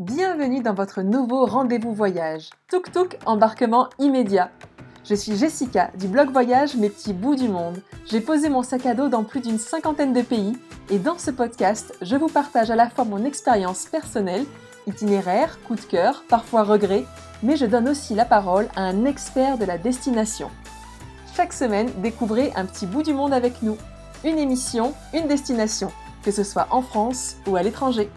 Bienvenue dans votre nouveau rendez-vous voyage. Tuk Tuk embarquement immédiat. Je suis Jessica du blog voyage Mes petits bouts du monde. J'ai posé mon sac à dos dans plus d'une cinquantaine de pays et dans ce podcast, je vous partage à la fois mon expérience personnelle, itinéraire, coup de cœur, parfois regret, mais je donne aussi la parole à un expert de la destination. Chaque semaine, découvrez un petit bout du monde avec nous. Une émission, une destination, que ce soit en France ou à l'étranger.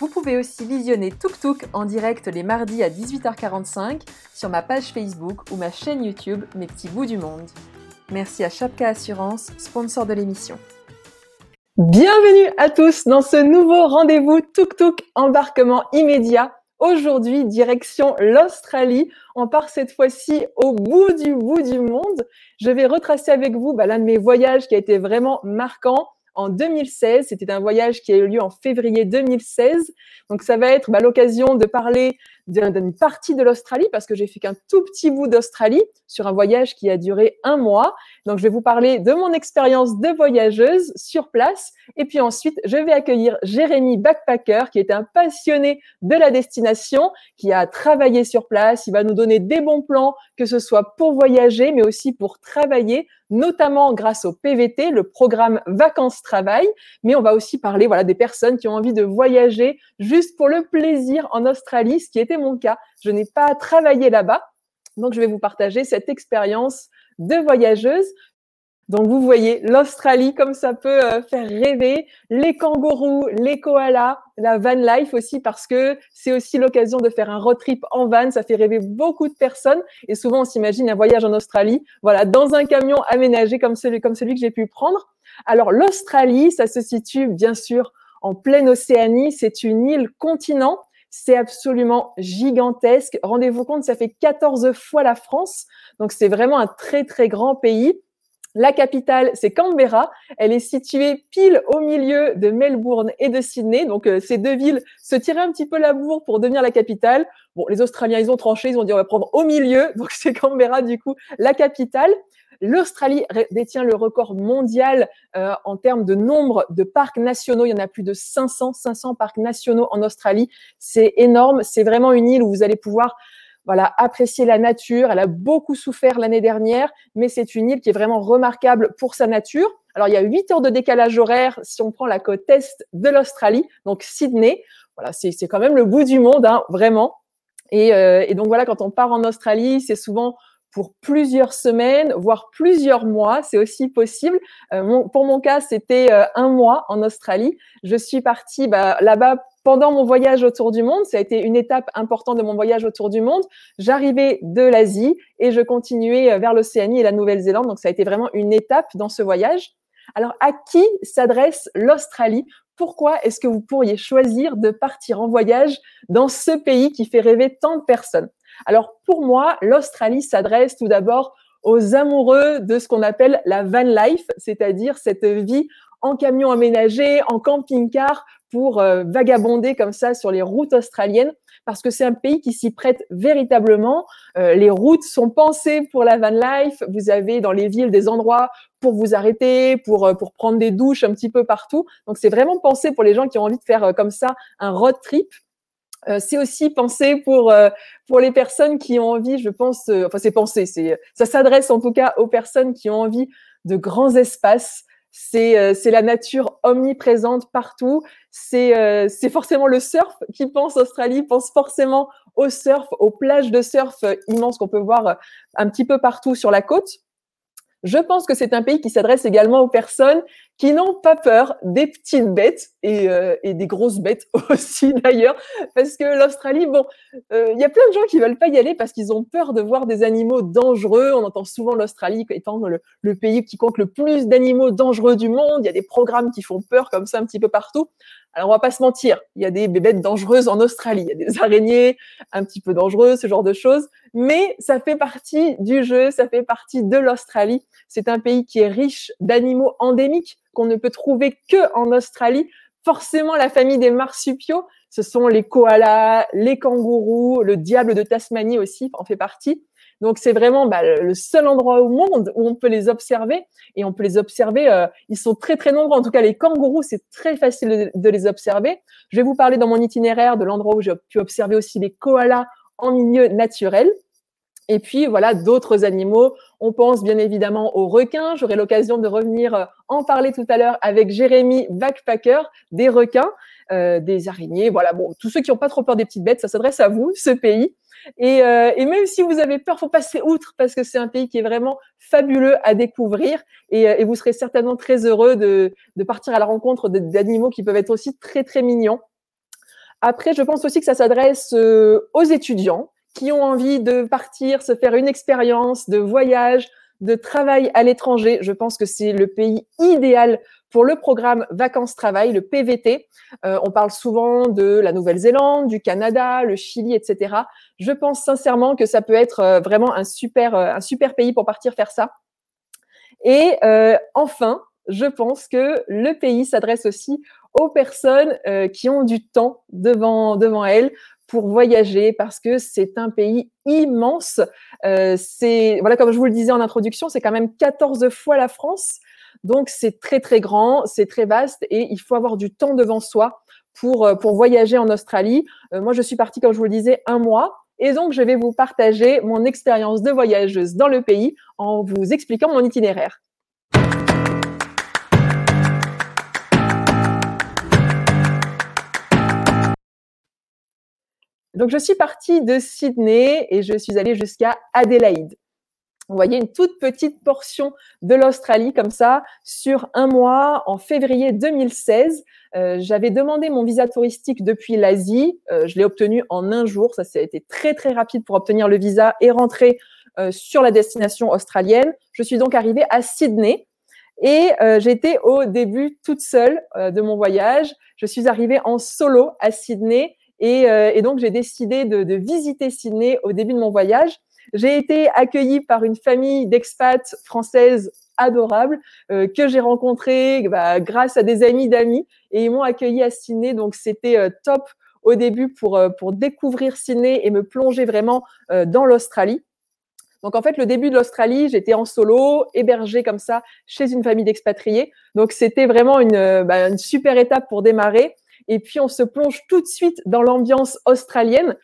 Vous pouvez aussi visionner Tuk Tuk en direct les mardis à 18h45 sur ma page Facebook ou ma chaîne YouTube Mes petits bouts du monde. Merci à Chapka Assurance, sponsor de l'émission. Bienvenue à tous dans ce nouveau rendez-vous Tuk Tuk embarquement immédiat. Aujourd'hui, direction l'Australie. On part cette fois-ci au bout du bout du monde. Je vais retracer avec vous bah, l'un de mes voyages qui a été vraiment marquant en 2016. C'était un voyage qui a eu lieu en février 2016. Donc ça va être bah, l'occasion de parler d'une partie de l'Australie parce que j'ai fait qu'un tout petit bout d'Australie sur un voyage qui a duré un mois. Donc je vais vous parler de mon expérience de voyageuse sur place et puis ensuite je vais accueillir Jérémy Backpacker qui est un passionné de la destination, qui a travaillé sur place. Il va nous donner des bons plans que ce soit pour voyager mais aussi pour travailler notamment grâce au PVT, le programme vacances-travail, mais on va aussi parler voilà des personnes qui ont envie de voyager juste pour le plaisir en Australie, ce qui était mon cas. Je n'ai pas travaillé là-bas, donc je vais vous partager cette expérience de voyageuse. Donc vous voyez l'Australie comme ça peut euh, faire rêver, les kangourous, les koalas, la van life aussi parce que c'est aussi l'occasion de faire un road trip en van, ça fait rêver beaucoup de personnes et souvent on s'imagine un voyage en Australie, voilà, dans un camion aménagé comme celui comme celui que j'ai pu prendre. Alors l'Australie, ça se situe bien sûr en pleine Océanie, c'est une île continent c'est absolument gigantesque. Rendez-vous compte, ça fait 14 fois la France. Donc, c'est vraiment un très, très grand pays. La capitale, c'est Canberra. Elle est située pile au milieu de Melbourne et de Sydney. Donc, euh, ces deux villes se tiraient un petit peu la bourre pour devenir la capitale. Bon, les Australiens, ils ont tranché. Ils ont dit, on va prendre au milieu. Donc, c'est Canberra, du coup, la capitale. L'Australie détient le record mondial euh, en termes de nombre de parcs nationaux. Il y en a plus de 500, 500 parcs nationaux en Australie. C'est énorme. C'est vraiment une île où vous allez pouvoir voilà, apprécier la nature. Elle a beaucoup souffert l'année dernière, mais c'est une île qui est vraiment remarquable pour sa nature. Alors, il y a 8 heures de décalage horaire si on prend la côte est de l'Australie, donc Sydney. Voilà, c'est quand même le bout du monde, hein, vraiment. Et, euh, et, donc voilà, quand on part en Australie, c'est souvent pour plusieurs semaines, voire plusieurs mois. C'est aussi possible. Euh, pour mon cas, c'était euh, un mois en Australie. Je suis partie bah, là-bas pendant mon voyage autour du monde. Ça a été une étape importante de mon voyage autour du monde. J'arrivais de l'Asie et je continuais euh, vers l'Océanie et la Nouvelle-Zélande. Donc, ça a été vraiment une étape dans ce voyage. Alors, à qui s'adresse l'Australie? Pourquoi est-ce que vous pourriez choisir de partir en voyage dans ce pays qui fait rêver tant de personnes? Alors pour moi, l'Australie s'adresse tout d'abord aux amoureux de ce qu'on appelle la van life, c'est-à-dire cette vie en camion aménagé, en camping-car pour euh, vagabonder comme ça sur les routes australiennes parce que c'est un pays qui s'y prête véritablement. Euh, les routes sont pensées pour la van life. Vous avez dans les villes des endroits pour vous arrêter, pour euh, pour prendre des douches un petit peu partout. Donc c'est vraiment pensé pour les gens qui ont envie de faire comme ça un road trip. Euh, c'est aussi pensé pour euh, pour les personnes qui ont envie, je pense, euh, enfin c'est pensé, c'est ça s'adresse en tout cas aux personnes qui ont envie de grands espaces. C'est c'est la nature omniprésente partout. C'est c'est forcément le surf qui pense Australie pense forcément au surf, aux plages de surf immenses qu'on peut voir un petit peu partout sur la côte. Je pense que c'est un pays qui s'adresse également aux personnes qui n'ont pas peur des petites bêtes et, euh, des grosses bêtes aussi d'ailleurs, parce que l'Australie, bon, euh, il y a plein de gens qui veulent pas y aller parce qu'ils ont peur de voir des animaux dangereux. On entend souvent l'Australie étant le, pays qui compte le plus d'animaux dangereux du monde. Il y a des programmes qui font peur comme ça un petit peu partout. Alors on va pas se mentir, il y a des bébêtes dangereuses en Australie, il y a des araignées un petit peu dangereuses, ce genre de choses, mais ça fait partie du jeu, ça fait partie de l'Australie. C'est un pays qui est riche d'animaux endémiques qu'on ne peut trouver que en Australie. Forcément, la famille des marsupiaux, ce sont les koalas, les kangourous, le diable de Tasmanie aussi en fait partie. Donc c'est vraiment bah, le seul endroit au monde où on peut les observer et on peut les observer. Euh, ils sont très très nombreux. En tout cas, les kangourous, c'est très facile de, les observer. Je vais vous parler dans mon itinéraire de l'endroit où j'ai pu observer aussi les koalas en milieu naturel. Et puis voilà, d'autres animaux. On pense bien évidemment aux requins. J'aurai l'occasion de revenir euh, en parler tout à l'heure avec Jérémy Backpacker des requins, euh, des araignées. Voilà, bon, tous ceux qui n'ont pas trop peur des petites bêtes, ça s'adresse à vous, ce pays. Et, euh, et, même si vous avez peur, faut passer outre parce que c'est un pays qui est vraiment fabuleux à découvrir et, et vous serez certainement très heureux de, de partir à la rencontre d'animaux qui peuvent être aussi très très mignons. Après, je pense aussi que ça s'adresse aux étudiants qui ont envie de partir, se faire une expérience de voyage, de travail à l'étranger. Je pense que c'est le pays idéal pour le programme vacances-travail, le PVT. Euh, on parle souvent de la Nouvelle-Zélande, du Canada, le Chili, etc. Je pense sincèrement que ça peut être euh, vraiment un super, euh, un super pays pour partir faire ça. Et enfin, je pense que le pays s'adresse aussi aux personnes qui ont du temps devant, devant elles pour voyager parce que c'est un pays immense. Euh, c'est voilà, comme je vous le disais en introduction, c'est quand même 14 fois la France. Donc c'est très très grand, c'est très vaste et il faut avoir du temps devant soi pour euh, pour voyager en Australie. Euh, moi, je suis partie, comme je vous le disais, un mois. Et donc, je vais vous partager mon expérience de voyageuse dans le pays en vous expliquant mon itinéraire. Donc, je suis partie de Sydney et je suis allée jusqu'à Adélaïde. Vous voyez une toute petite portion de l'Australie comme ça sur un mois en février 2016. Euh, J'avais demandé mon visa touristique depuis l'Asie. Euh, je l'ai obtenu en un jour. Ça, ça a été très très rapide pour obtenir le visa et rentrer euh, sur la destination australienne. Je suis donc arrivée à Sydney. Et euh, j'étais au début toute seule euh, de mon voyage. Je suis arrivée en solo à Sydney euh, et, donc, j'ai décidé de, visiter Sydney au début de mon voyage. J'ai été accueillie par une famille d'expats françaises adorables euh, que j'ai rencontrées bah, grâce à des amis d'amis et ils m'ont accueilli à Sydney. Donc, c'était euh, top au début pour, pour découvrir Sydney et me plonger vraiment dans l'Australie. Donc en fait, le début de l'Australie, j'étais en solo, hébergée comme ça chez une famille d'expatriés. Donc c'était vraiment une, bah, une, super étape pour démarrer et puis on se plonge tout de suite dans l'ambiance australienne.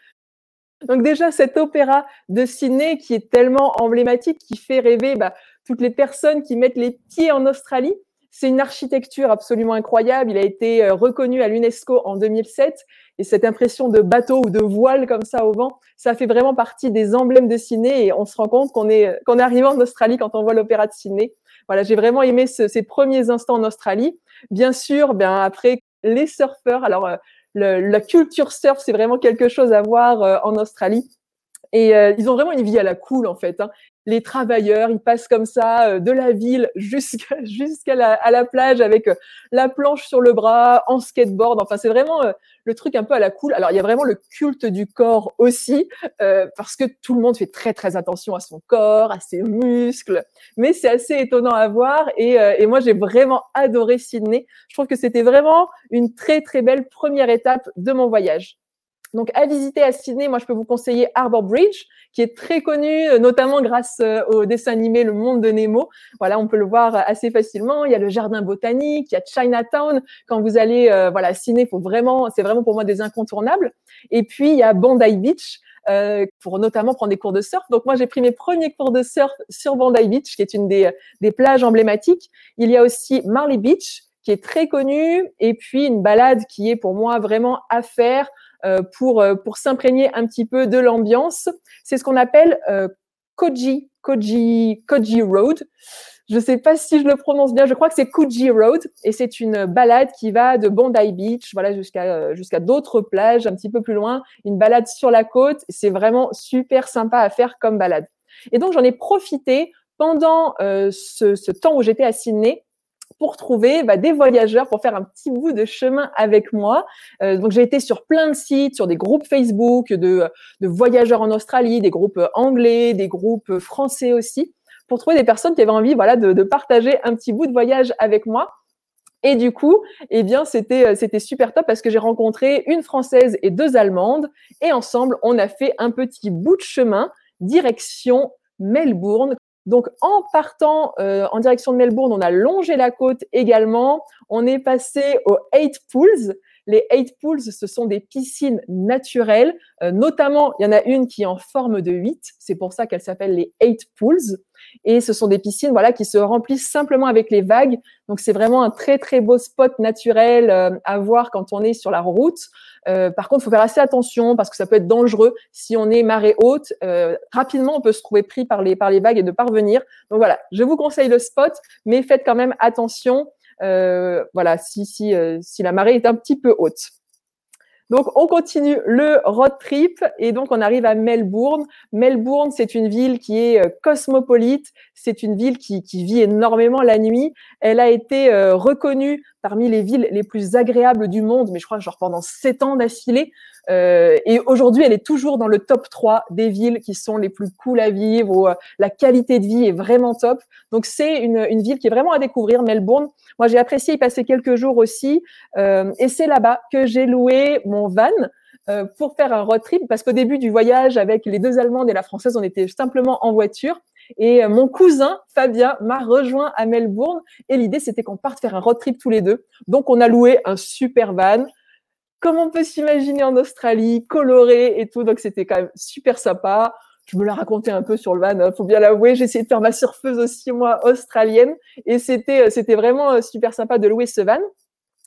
Donc déjà, cet opéra de Sydney qui est tellement emblématique, qui fait rêver bah, toutes les personnes qui mettent les pieds en Australie. C'est une architecture absolument incroyable. Il a été euh, reconnu à l'UNESCO en 2007. Et cette impression de bateau ou de voile comme ça au vent, ça fait vraiment partie des emblèmes de Sydney. Et on se rend compte qu'on est, qu'on est arrivé en Australie quand on voit l'opéra de Sydney. Voilà, j'ai vraiment aimé ces premiers instants en Australie. Bien sûr, bien après, les surfeurs. Alors, euh, la culture surf, c'est vraiment quelque chose à voir euh, en Australie. Et euh, ils ont vraiment une vie à la cool, en fait. Hein. Les travailleurs, ils passent comme ça de la ville jusqu'à la, à la plage avec la planche sur le bras, en skateboard. Enfin, c'est vraiment le truc un peu à la cool. Alors, il y a vraiment le culte du corps aussi, parce que tout le monde fait très, très attention à son corps, à ses muscles. Mais c'est assez étonnant à voir. Et, et moi, j'ai vraiment adoré Sydney. Je trouve que c'était vraiment une très, très belle première étape de mon voyage. Donc, à visiter à Sydney, moi, je peux vous conseiller Harbour Bridge, qui est très connu, euh, notamment grâce euh, au dessin animé Le Monde de Nemo. Voilà, on peut le voir assez facilement. Il y a le jardin botanique, il y a Chinatown. Quand vous allez, euh, voilà, à Sydney, faut vraiment, c'est vraiment pour moi des incontournables. Et puis, il y a Bondi Beach, euh, pour notamment prendre des cours de surf. Donc moi, j'ai pris mes premiers cours de surf sur Bondi Beach, qui est une des, des plages emblématiques. Il y a aussi Marley Beach, qui est très connu, et puis une balade qui est pour moi vraiment à faire euh, pour, euh, pour s'imprégner un petit peu de l'ambiance. C'est ce qu'on appelle euh, Koji, Koji, Koji Road. Je ne sais pas si je le prononce bien, je crois que c'est Koji Road et c'est une balade qui va de Bondi Beach voilà, jusqu'à jusqu'à d'autres plages un petit peu plus loin, une balade sur la côte. C'est vraiment super sympa à faire comme balade. Et donc j'en ai profité pendant ce, ce temps où j'étais à Sydney pour trouver bah, des voyageurs pour faire un petit bout de chemin avec moi. Euh, donc j'ai été sur plein de sites, sur des groupes Facebook de, de, voyageurs en Australie, des groupes anglais, des groupes français aussi, pour trouver des personnes qui avaient envie voilà, de, de partager un petit bout de voyage avec moi. Et du coup, eh bien, c'était c'était super top parce que j'ai rencontré une française et deux allemandes et ensemble, on a fait un petit bout de chemin direction Melbourne. Donc en partant euh, en direction de Melbourne, on a longé la côte également. On est passé aux Eight Pools. Les eight pools, ce sont des piscines naturelles. Euh, notamment, il y en a une qui est en forme de 8. C'est pour ça qu'elle s'appelle les eight pools. Et ce sont des piscines voilà, qui se remplissent simplement avec les vagues. Donc, c'est vraiment un très, très beau spot naturel euh, à voir quand on est sur la route. Euh, par contre, il faut faire assez attention parce que ça peut être dangereux. Si on est marée haute, rapidement, on peut se trouver pris par les, par les vagues et ne pas revenir. Donc voilà, je vous conseille le spot, mais faites quand même attention euh, voilà, si, si, euh, si la marée est un petit peu haute. Donc, on continue le road trip et donc on arrive à Melbourne. Melbourne, c'est une ville qui est euh, cosmopolite. C'est une ville qui, vit énormément la nuit. Elle a été reconnue parmi les villes les plus agréables du monde, mais je crois genre pendant sept ans d'affilée. Euh, et aujourd'hui, elle est toujours dans le top 3 des villes qui sont les plus cool à vivre, où euh, la qualité de vie est vraiment top. Donc, c'est une, une, ville qui est vraiment à découvrir, Melbourne. Moi, j'ai apprécié y passer quelques jours aussi. Euh, et c'est là-bas que j'ai loué mon van euh, pour faire un road trip, parce qu'au début du voyage, avec les deux Allemandes et la Française, on était simplement en voiture. Et euh, mon cousin Fabien m'a rejoint à Melbourne et l'idée c'était qu'on parte faire un road trip tous les deux. Donc on a loué un super van comme on peut s'imaginer en Australie, coloré et tout. Donc c'était quand même super sympa. Je me la racontais un peu sur le van, hein, faut bien l'avouer. J'ai essayé de faire ma surfeuse aussi moi australienne et c'était euh, c'était vraiment euh, super sympa de louer ce van.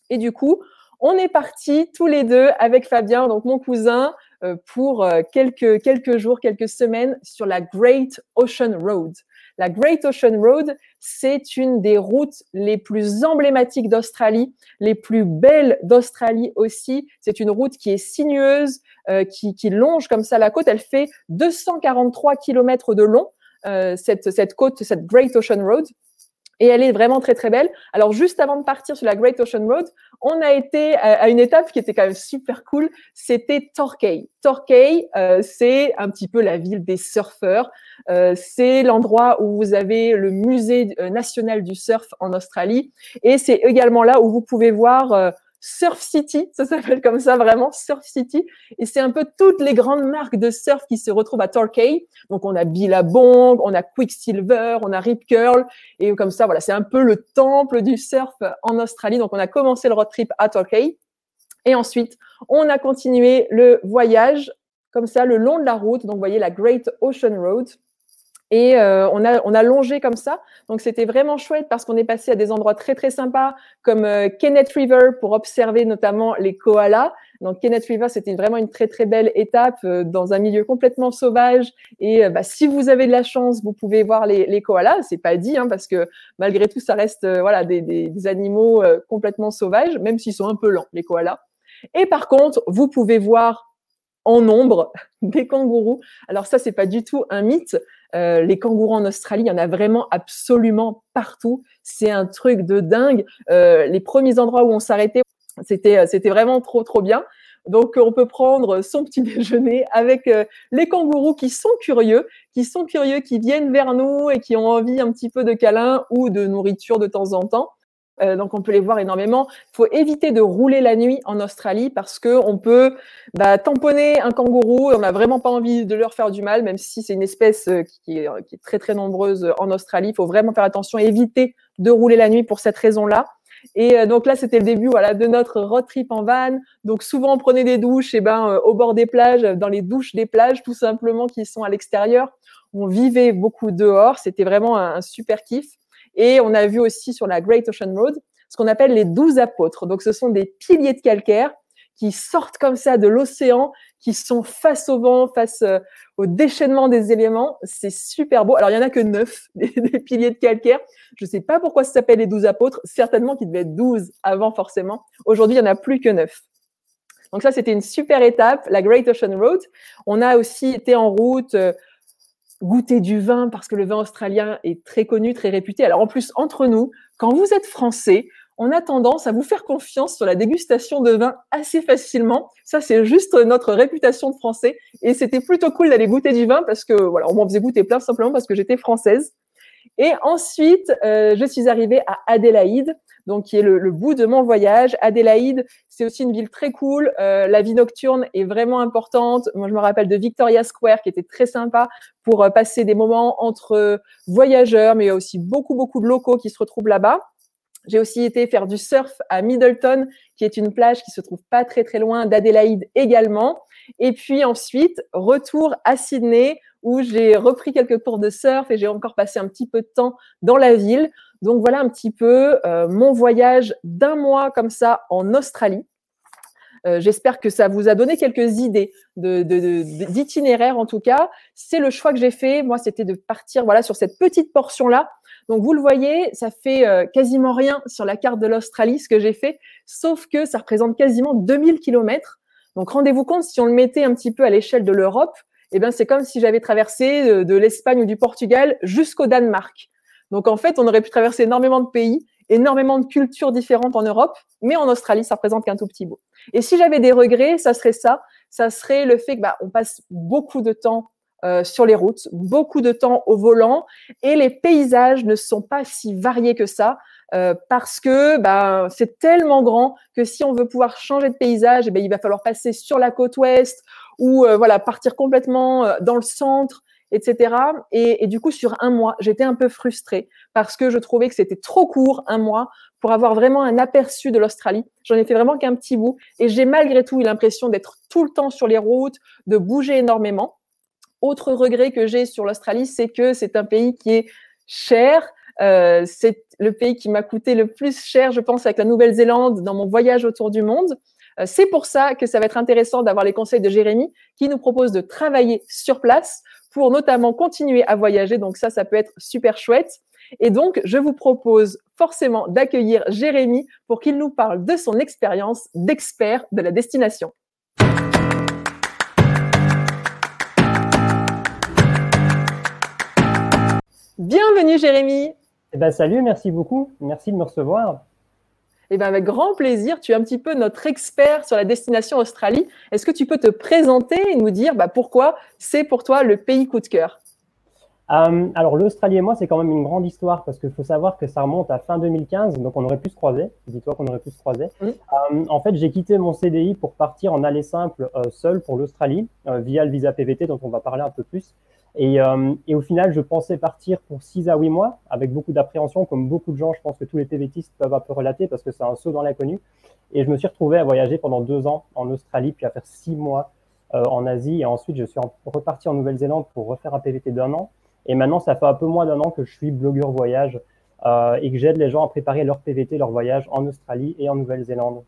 Et du coup, on est partis tous les deux avec Fabien, donc mon cousin, euh, pour quelques quelques jours, quelques semaines sur la Great Ocean Road. La Great Ocean Road, c'est une des routes les plus emblématiques d'Australie, les plus belles d'Australie aussi. C'est une route qui est sinueuse, euh, qui, longe comme ça la côte. Elle fait 243 km de long, euh, cette, cette côte, cette Great Ocean Road. Et elle est vraiment très très belle. Alors juste avant de partir sur la Great Ocean Road, on a été à une étape qui était quand même super cool. C'était Torquay. Torquay, euh, c'est un petit peu la ville des surfeurs. Euh, c'est l'endroit où vous avez le musée euh, national du surf en Australie. Et c'est également là où vous pouvez voir euh, Surf City, ça s'appelle comme ça vraiment, Surf City. Et c'est un peu toutes les grandes marques de surf qui se retrouvent à Torquay. Donc on a Billabong, on a Quicksilver, on a Rip Curl. Et comme ça, voilà, c'est un peu le temple du surf en Australie. Donc on a commencé le road trip à Torquay. Et ensuite, on a continué le voyage comme ça le long de la route. Donc vous voyez la Great Ocean Road. Et euh, on, a, on a longé comme ça. Donc, c'était vraiment chouette parce qu'on est passé à des endroits très, très sympas comme euh, Kenneth River pour observer notamment les koalas. Donc, Kenneth River, c'était vraiment une très, très belle étape euh, dans un milieu complètement sauvage. Et bah, si vous avez de la chance, vous pouvez voir les, les koalas. C'est pas dit hein, parce que malgré tout, ça reste voilà, des, des, des animaux complètement sauvages, même s'ils sont un peu lents, les koalas. Et par contre, vous pouvez voir en nombre des kangourous. Alors ça, c'est pas du tout un mythe. Euh, les kangourous en Australie, il y en a vraiment absolument partout. C'est un truc de dingue. Euh, les premiers endroits où on s'arrêtait, c'était euh, c'était vraiment trop trop bien. Donc on peut prendre son petit déjeuner avec euh, les kangourous qui sont curieux, qui sont curieux, qui viennent vers nous et qui ont envie un petit peu de câlin ou de nourriture de temps en temps. Euh, donc on peut les voir énormément. Il faut éviter de rouler la nuit en Australie parce que on peut bah, tamponner un kangourou. On n'a vraiment pas envie de leur faire du mal, même si c'est une espèce euh, qui est, très très nombreuse en Australie. Il faut vraiment faire attention, éviter de rouler la nuit pour cette raison-là. Et euh, donc là, c'était le début de notre road trip en van. Donc souvent, on prenait des douches et ben, au bord des plages, dans les douches des plages, tout simplement, qui sont à l'extérieur. On vivait beaucoup dehors. C'était vraiment un, un super kiff. Et on a vu aussi sur la Great Ocean Road ce qu'on appelle les douze apôtres. Donc, ce sont des piliers de calcaire qui sortent comme ça de l'océan, qui sont face au vent, face euh, au déchaînement des éléments. C'est super beau. Alors, il y en a que neuf, des, piliers de calcaire. Je ne sais pas pourquoi ça s'appelle les douze apôtres. Certainement qu'il devait être douze avant, forcément. Aujourd'hui, il n'y en a plus que neuf. Donc ça, c'était une super étape, la Great Ocean Road. On a aussi été en route euh, goûter du vin parce que le vin australien est très connu, très réputé. Alors en plus, entre nous, quand vous êtes français, on a tendance à vous faire confiance sur la dégustation de vin assez facilement. Ça, c'est juste notre réputation de français. Et c'était plutôt cool d'aller goûter du vin parce que, voilà, on m'en faisait goûter plein simplement parce que j'étais française. Et ensuite, euh, je suis arrivée à Adélaïde. Donc qui est le, bout de mon voyage. Adélaïde, c'est aussi une ville très cool. Euh, la vie nocturne est vraiment importante. Moi, je me rappelle de Victoria Square, qui était très sympa pour euh, passer des moments entre voyageurs, mais il y a aussi beaucoup, beaucoup de locaux qui se retrouvent là-bas. J'ai aussi été faire du surf à Middleton, qui est une plage qui se trouve pas très très loin d'Adélaïde également. Et puis ensuite, retour à Sydney, où j'ai repris quelques cours de surf et j'ai encore passé un petit peu de temps dans la ville. Donc voilà un petit peu euh, mon voyage d'un mois comme ça en Australie. Euh, j'espère que ça vous a donné quelques idées d'itinéraire en tout cas. C'est le choix que j'ai fait. Moi, c'était de partir voilà sur cette petite portion là. Donc vous le voyez, ça fait euh, quasiment rien sur la carte de l'Australie ce que j'ai fait, sauf que ça représente quasiment 2000 kilomètres. Donc rendez-vous compte si on le mettait un petit peu à l'échelle de l'Europe, eh ben c'est comme si j'avais traversé de l'Espagne ou du Portugal jusqu'au Danemark. Donc en fait, on aurait pu traverser énormément de pays, énormément de cultures différentes en Europe, mais en Australie, ça représente qu'un tout petit bout. Et si j'avais des regrets, ça serait ça, ça serait le fait que bah, on passe beaucoup de temps euh, sur les routes, beaucoup de temps au volant, et les paysages ne sont pas si variés que ça. Euh, parce que bah, c'est tellement grand que si on veut pouvoir changer de paysage, eh il va falloir passer sur la côte ouest ou euh, voilà partir complètement dans le centre etc. Et, du coup, sur un mois, j'étais un peu frustrée parce que je trouvais que c'était trop court, un mois, pour avoir vraiment un aperçu de l'Australie. J'en ai fait vraiment qu'un petit bout. Et j'ai malgré tout eu l'impression d'être tout le temps sur les routes, de bouger énormément. Autre regret que j'ai sur l'Australie, c'est que c'est un pays qui est cher. Euh, c'est le pays qui m'a coûté le plus cher, je pense, avec la Nouvelle-Zélande dans mon voyage autour du monde. Euh, c'est pour ça que ça va être intéressant d'avoir les conseils de Jérémy qui nous propose de travailler sur place pour notamment continuer à voyager. Donc ça, ça peut être super chouette. Et donc, je vous propose forcément d'accueillir Jérémy pour qu'il nous parle de son expérience d'expert de la destination. Bienvenue Jérémy. Eh ben, salut, merci beaucoup. Merci de me recevoir. Eh bien, avec grand plaisir, tu es un petit peu notre expert sur la destination Australie. Est-ce que tu peux te présenter et nous dire bah, pourquoi c'est pour toi le pays coup de cœur? Euh, alors l'Australie et moi, c'est quand même une grande histoire parce qu'il faut savoir que ça remonte à fin 2015, donc on aurait pu se croiser. Dis-toi qu'on aurait pu se croiser. Euh, en fait, j'ai quitté mon CDI pour partir en aller simple euh, seul pour l'Australie via le visa PVT dont on va parler un peu plus. Et, euh, et, au final, je pensais partir pour 6 à 8 mois, avec beaucoup d'appréhension, comme beaucoup de gens, je pense que tous les PVTistes peuvent un peu relater, parce que c'est un saut dans l'inconnu. Et je me suis retrouvé à voyager pendant deux ans en Australie, puis à faire six mois euh, en Asie. Et ensuite, je suis reparti en Nouvelle-Zélande pour refaire un PVT d'un an. Et maintenant, ça fait un peu moins d'un an que je suis blogueur voyage euh, et que j'aide les gens à préparer leur PVT, leur voyage en Australie et en Nouvelle-Zélande.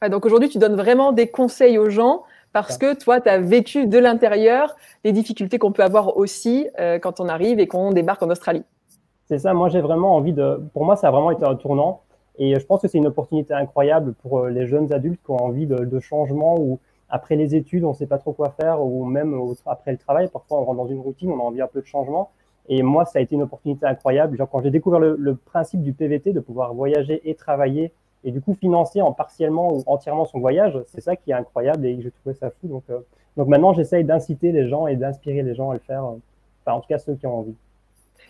Ouais, donc aujourd'hui, tu donnes vraiment des conseils aux gens parce que toi, tu as vécu de l'intérieur les difficultés qu'on peut avoir aussi euh, quand on arrive et qu'on débarque en Australie. C'est ça, moi j'ai vraiment envie de... Pour moi, ça a vraiment été un tournant et je pense que c'est une opportunité incroyable pour euh, les jeunes adultes qui ont envie de, de changement ou après les études, on ne sait pas trop quoi faire ou même après le travail, parfois on rentre dans une routine, on a envie un peu de changement. Et moi, ça a été une opportunité incroyable. Genre, quand j'ai découvert le, le, principe du PVT, de pouvoir voyager et travailler et du coup financer en partiellement ou entièrement son voyage, c'est ça qui est incroyable et j'ai trouvé ça fou. Donc, euh, donc maintenant, j'essaye d'inciter les gens et d'inspirer les gens à le faire, euh, enfin en tout cas ceux qui ont envie.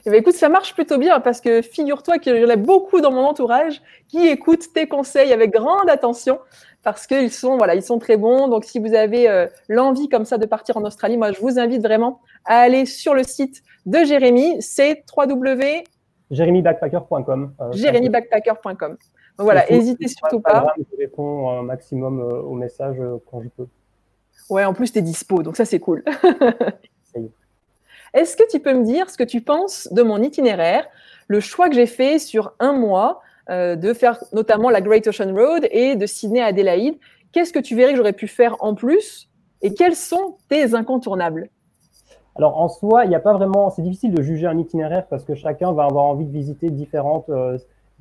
Eh bien, écoute, ça marche plutôt bien parce que figure-toi qu'il y en a beaucoup dans mon entourage qui écoutent tes conseils avec grande attention parce qu'ils sont, voilà, ils sont très bons. Donc, si vous avez euh, l'envie comme ça de partir en Australie, moi, je vous invite vraiment à aller sur le site de Jérémy. C'est www. jérémybackpacker.com. Euh, jérémybackpacker.com voilà, n'hésitez surtout pas. Je réponds un maximum euh, aux messages euh, quand je peux. Ouais, en plus, tu es dispo, donc ça, c'est cool. Est-ce que tu peux me dire ce que tu penses de mon itinéraire, le choix que j'ai fait sur un mois euh, de faire notamment la Great Ocean Road et de Sydney à Adélaïde? Qu'est-ce que tu verrais que j'aurais pu faire en plus? Et quels sont tes incontournables? Alors en soi, il n'y a pas vraiment, c'est difficile de juger un itinéraire parce que chacun va avoir envie de visiter différentes,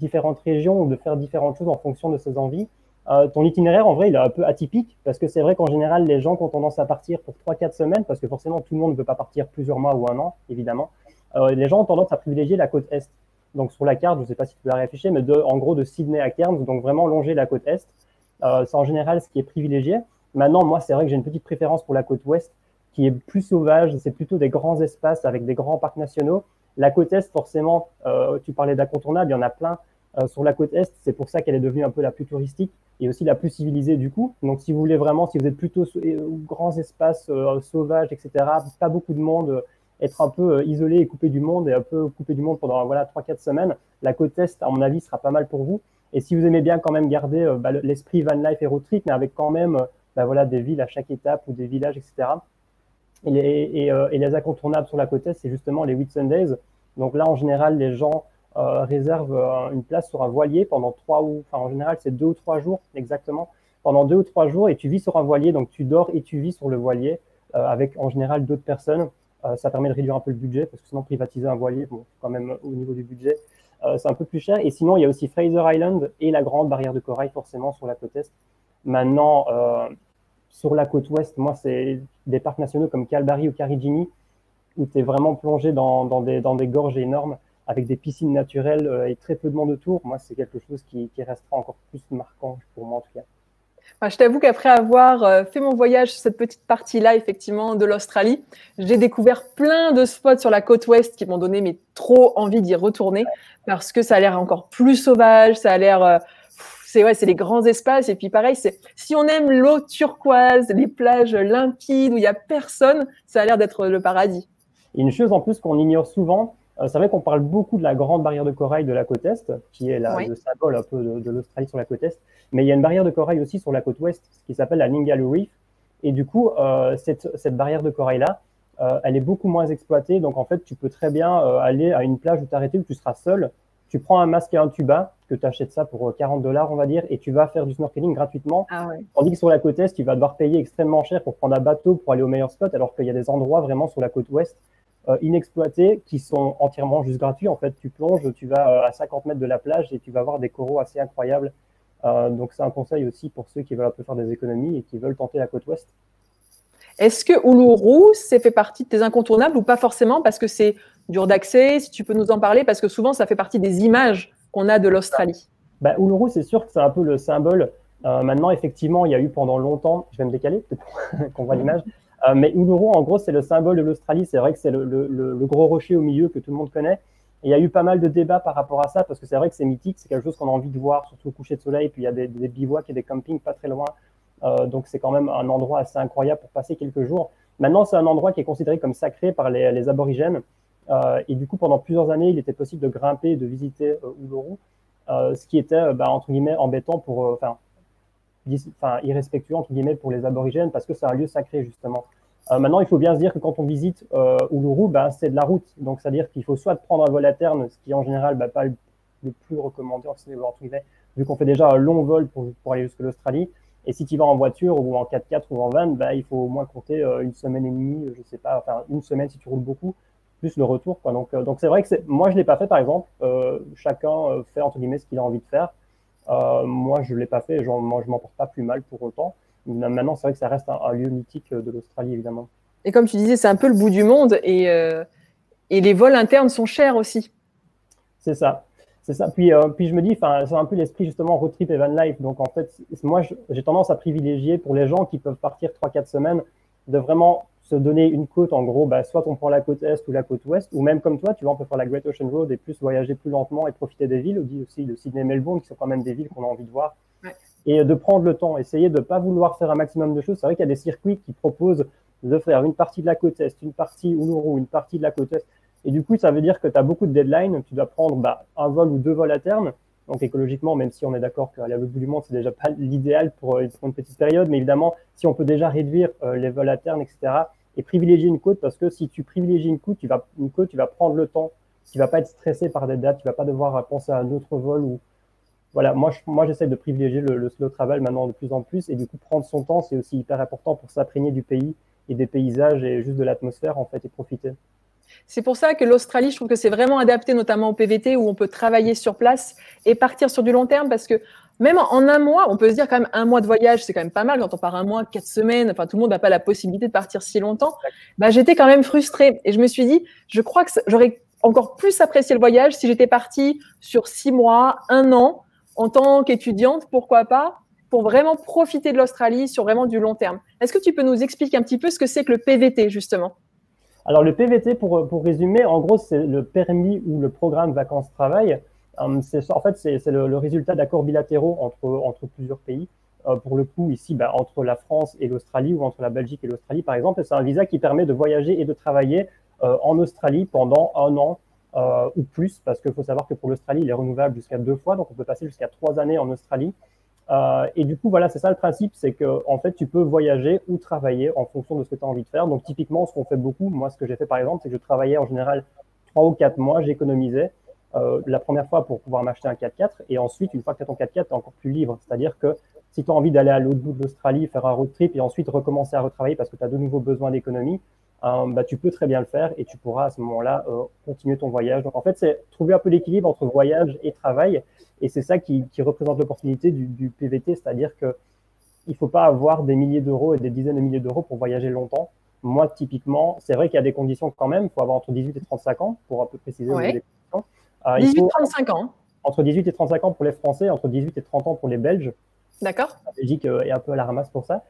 différentes régions ou de faire différentes choses en fonction de ses envies. Euh, ton itinéraire, en vrai, il est un peu atypique parce que c'est vrai qu'en général, les gens ont tendance à partir pour 3-4 semaines parce que forcément, tout le monde ne peut pas partir plusieurs mois ou un an, évidemment. Euh, les gens ont tendance à privilégier la côte Est. Donc, sur la carte, je ne sais pas si tu peux la réfléchir, mais en gros, de Sydney à Cairns, donc vraiment longer la côte Est. Euh, c'est en général ce qui est privilégié. Maintenant, moi, c'est vrai que j'ai une petite préférence pour la côte Ouest qui est plus sauvage. C'est plutôt des grands espaces avec des grands parcs nationaux. La côte Est, forcément, tu parlais d'incontournable, il y en a plein. Sur la côte est, c'est pour ça qu'elle est devenue un peu la plus touristique et aussi la plus civilisée du coup. Donc si vous voulez vraiment, si vous êtes plutôt grands espaces sauvages, etc., pas beaucoup de monde, être un peu isolé et coupé du monde et un peu coupé du monde pendant voilà trois quatre semaines, la côte est, à mon avis, sera pas mal pour vous. Et si vous aimez bien quand même garder bah, l'esprit van life et road trip, mais avec quand même bah, voilà, des villes à chaque étape ou des villages, etc. Et les, incontournables sur la côte est, c'est justement les Whitsundays. Donc là, en général, les gens euh, réservent euh, une place sur un voilier pendant trois ou, en général, c'est deux ou trois jours exactement. Pendant deux ou trois jours, et tu vis sur un voilier, donc tu dors et tu vis sur le voilier euh, avec en général d'autres personnes. ça permet de réduire un peu le budget parce que sinon, privatiser un voilier, bon, quand même au niveau du budget, c'est un peu plus cher. Et sinon, il y a aussi Fraser Island et la grande barrière de corail, forcément, sur la côte est. Maintenant, sur la côte ouest, moi, c'est des parcs nationaux comme Calbari ou Carigini, où tu es vraiment plongé dans, dans, des, dans, des, gorges énormes, avec des piscines naturelles euh, et très peu de monde autour. Moi, c'est quelque chose qui, qui, restera encore plus marquant pour moi, en tout cas. je t'avoue qu'après avoir euh, fait mon voyage sur cette petite partie-là, effectivement, de l'Australie, j'ai découvert plein de spots sur la côte ouest qui m'ont donné mais trop envie d'y retourner parce que ça a l'air encore plus sauvage, ça a l'air euh, c'est ouais, c'est les grands espaces. Et puis pareil, si on aime l'eau turquoise, les plages limpides où il y a personne, ça a l'air d'être le paradis. Et une chose en plus qu'on ignore souvent, c'est vrai qu'on parle beaucoup de la grande barrière de corail de la côte est, qui est la, le symbole un peu de, l'Australie sur la côte est, mais il y a une barrière de corail aussi sur la côte ouest, qui s'appelle la Ningaloo Reef. Et du coup, euh, cette, cette, barrière de corail-là, euh, elle est beaucoup moins exploitée. Donc en fait, tu peux très bien aller à une plage où t'arrêter, où tu seras seul, tu prends un masque et un tuba, que tu achètes ça pour 40 euh, dollars, on va dire, et tu vas faire du snorkeling gratuitement. Ah Tandis que sur la côte est, tu vas devoir payer extrêmement cher pour prendre un bateau pour aller au meilleur spot, alors qu'il y a des endroits vraiment sur la côte ouest euh, inexploités qui sont entièrement juste gratuits. En fait, tu plonges, tu vas euh, à 50 mètres de la plage et tu vas voir des coraux assez incroyables. donc, c'est un conseil aussi pour ceux qui veulent un peu faire des économies et qui veulent tenter la côte ouest. Est-ce que Uluru, c'est fait partie de tes incontournables ou pas forcément? Parce que c'est dur d'accès Si tu peux nous en parler, parce que souvent ça fait partie des images qu'on a de l'Australie. Bah, Uluru, c'est sûr que c'est un peu le symbole. Euh, maintenant, effectivement, il y a eu pendant longtemps, je vais me décaler pour qu'on voit l'image, euh, mais Uluru, en gros, c'est le symbole de l'Australie. C'est vrai que c'est le, gros rocher au milieu que tout le monde connaît. Et il y a eu pas mal de débats par rapport à ça, parce que c'est vrai que c'est mythique, c'est quelque chose qu'on a envie de voir, surtout au coucher de soleil. Puis il y a des, bivouacs et des campings pas très loin. Euh, donc c'est quand même un endroit assez incroyable pour passer quelques jours. Maintenant, c'est un endroit qui est considéré comme sacré par les, aborigènes. Euh, et du coup, pendant plusieurs années, il était possible de grimper, de visiter Uluru, ce qui était, bah, entre guillemets, embêtant pour, irrespectueux, entre guillemets, pour les aborigènes, parce que c'est un lieu sacré, justement. maintenant, il faut bien se dire que quand on visite Uluru, bah, c'est de la route. Donc, c'est-à-dire qu'il faut soit prendre un vol à terme, ce qui en général bah, pas le, plus recommandé, entre guillemets, vu qu'on fait déjà un long vol pour, aller jusqu'à l'Australie, et si tu vas en voiture ou en 4x4 ou en van, bah, il faut au moins compter euh, une semaine et demie, je sais pas, enfin une semaine si tu roules beaucoup, plus le retour. Euh, donc c'est vrai que moi je l'ai pas fait par exemple. Euh, chacun fait entre guillemets ce qu'il a envie de faire. Moi je l'ai pas fait, je moi je m'en porte pas plus mal pour autant. Maintenant c'est vrai que ça reste un, lieu mythique de l'Australie évidemment. Et comme tu disais, c'est un peu le bout du monde et, et les vols internes sont chers aussi. C'est ça. C'est ça. Puis, euh, puis je me dis, c'est un peu l'esprit justement road trip et van life. Donc en fait, moi, j'ai tendance à privilégier pour les gens qui peuvent partir 3-4 semaines de vraiment se donner une côte. En gros, bah, soit on prend la côte est ou la côte ouest, ou même comme toi, tu vois, on peut faire la Great Ocean Road et plus voyager plus lentement et profiter des villes. Dit aussi de Sydney Melbourne, qui sont quand même des villes qu'on a envie de voir. Et de prendre le temps, essayer de ne pas vouloir faire un maximum de choses. C'est vrai qu'il y a des circuits qui proposent de faire une partie de la côte est, une partie Uluru, une partie de la côte est. Et du coup, ça veut dire que tu as beaucoup de deadlines. Tu dois prendre bah, un vol ou deux vols à terme. Donc écologiquement, même si on est d'accord qu'aller au bout du monde, c'est déjà pas l'idéal pour, euh, une petite période, mais évidemment, si on peut déjà réduire euh, les vols à terme, etc., et privilégier une côte, parce que si tu privilégies une côte, tu vas, une côte, tu vas prendre le temps, tu vas pas être stressé par des dates, tu vas pas devoir penser à un autre vol ou voilà, moi, moi j'essaie de privilégier le, le, slow travel maintenant de plus en plus, et du coup, prendre son temps, c'est aussi hyper important pour s'imprégner du pays et des paysages et juste de l'atmosphère, en fait, et profiter. C'est pour ça que l'Australie, je trouve que c'est vraiment adapté notamment au PVT où on peut travailler sur place et partir sur du long terme parce que même en un mois, on peut se dire quand même un mois de voyage, c'est quand même pas mal quand on part un mois, quatre semaines, enfin tout le monde n'a pas la possibilité de partir si longtemps. Bah, j'étais quand même frustrée et je me suis dit, je crois que j'aurais encore plus apprécié le voyage si j'étais partie sur six mois, un an, en tant qu'étudiante, pourquoi pas, pour vraiment profiter de l'Australie sur vraiment du long terme. Est-ce que tu peux nous expliquer un petit peu ce que c'est que le PVT justement? Alors le PVT, pour, pour résumer, en gros, c'est le permis ou le programme vacances-travail. en fait, c'est le, résultat d'accords bilatéraux entre, entre plusieurs pays. pour le coup, ici, bah, entre la France et l'Australie ou entre la Belgique et l'Australie, par exemple, c'est un visa qui permet de voyager et de travailler en Australie pendant un an euh, ou plus, parce qu'il faut savoir que pour l'Australie, il est renouvelable jusqu'à deux fois, donc on peut passer jusqu'à trois années en Australie. Euh, et du coup, voilà, c'est ça le principe, c'est que en fait, tu peux voyager ou travailler en fonction de ce que tu as envie de faire. Donc, typiquement, ce qu'on fait beaucoup, moi, ce que j'ai fait par exemple, c'est que je travaillais en général trois ou quatre mois, j'économisais euh, la première fois pour pouvoir m'acheter un 4x4, et ensuite, une fois que tu as ton 4x4, tu es encore plus libre. C'est-à-dire que si tu as envie d'aller à l'autre bout de l'Australie, faire un road trip et ensuite recommencer à retravailler parce que tu as de nouveaux besoins d'économie, bah, tu peux très bien le faire et tu pourras à ce moment-là euh, continuer ton voyage. Donc en fait, c'est trouver un peu l'équilibre entre voyage et travail. Et c'est ça qui, qui représente l'opportunité du, du, PVT, c'est-à-dire que il faut pas avoir des milliers d'euros et des dizaines de milliers d'euros pour voyager longtemps. Moi, typiquement, c'est vrai qu'il y a des conditions quand même. Il faut avoir entre 18 et 35 ans pour un peu préciser. Ouais. Euh, 18 et 35 ans. Entre 18 et 35 ans pour les Français, entre 18 et 30 ans pour les Belges. D'accord. La Belgique euh, est un peu à la ramasse pour ça.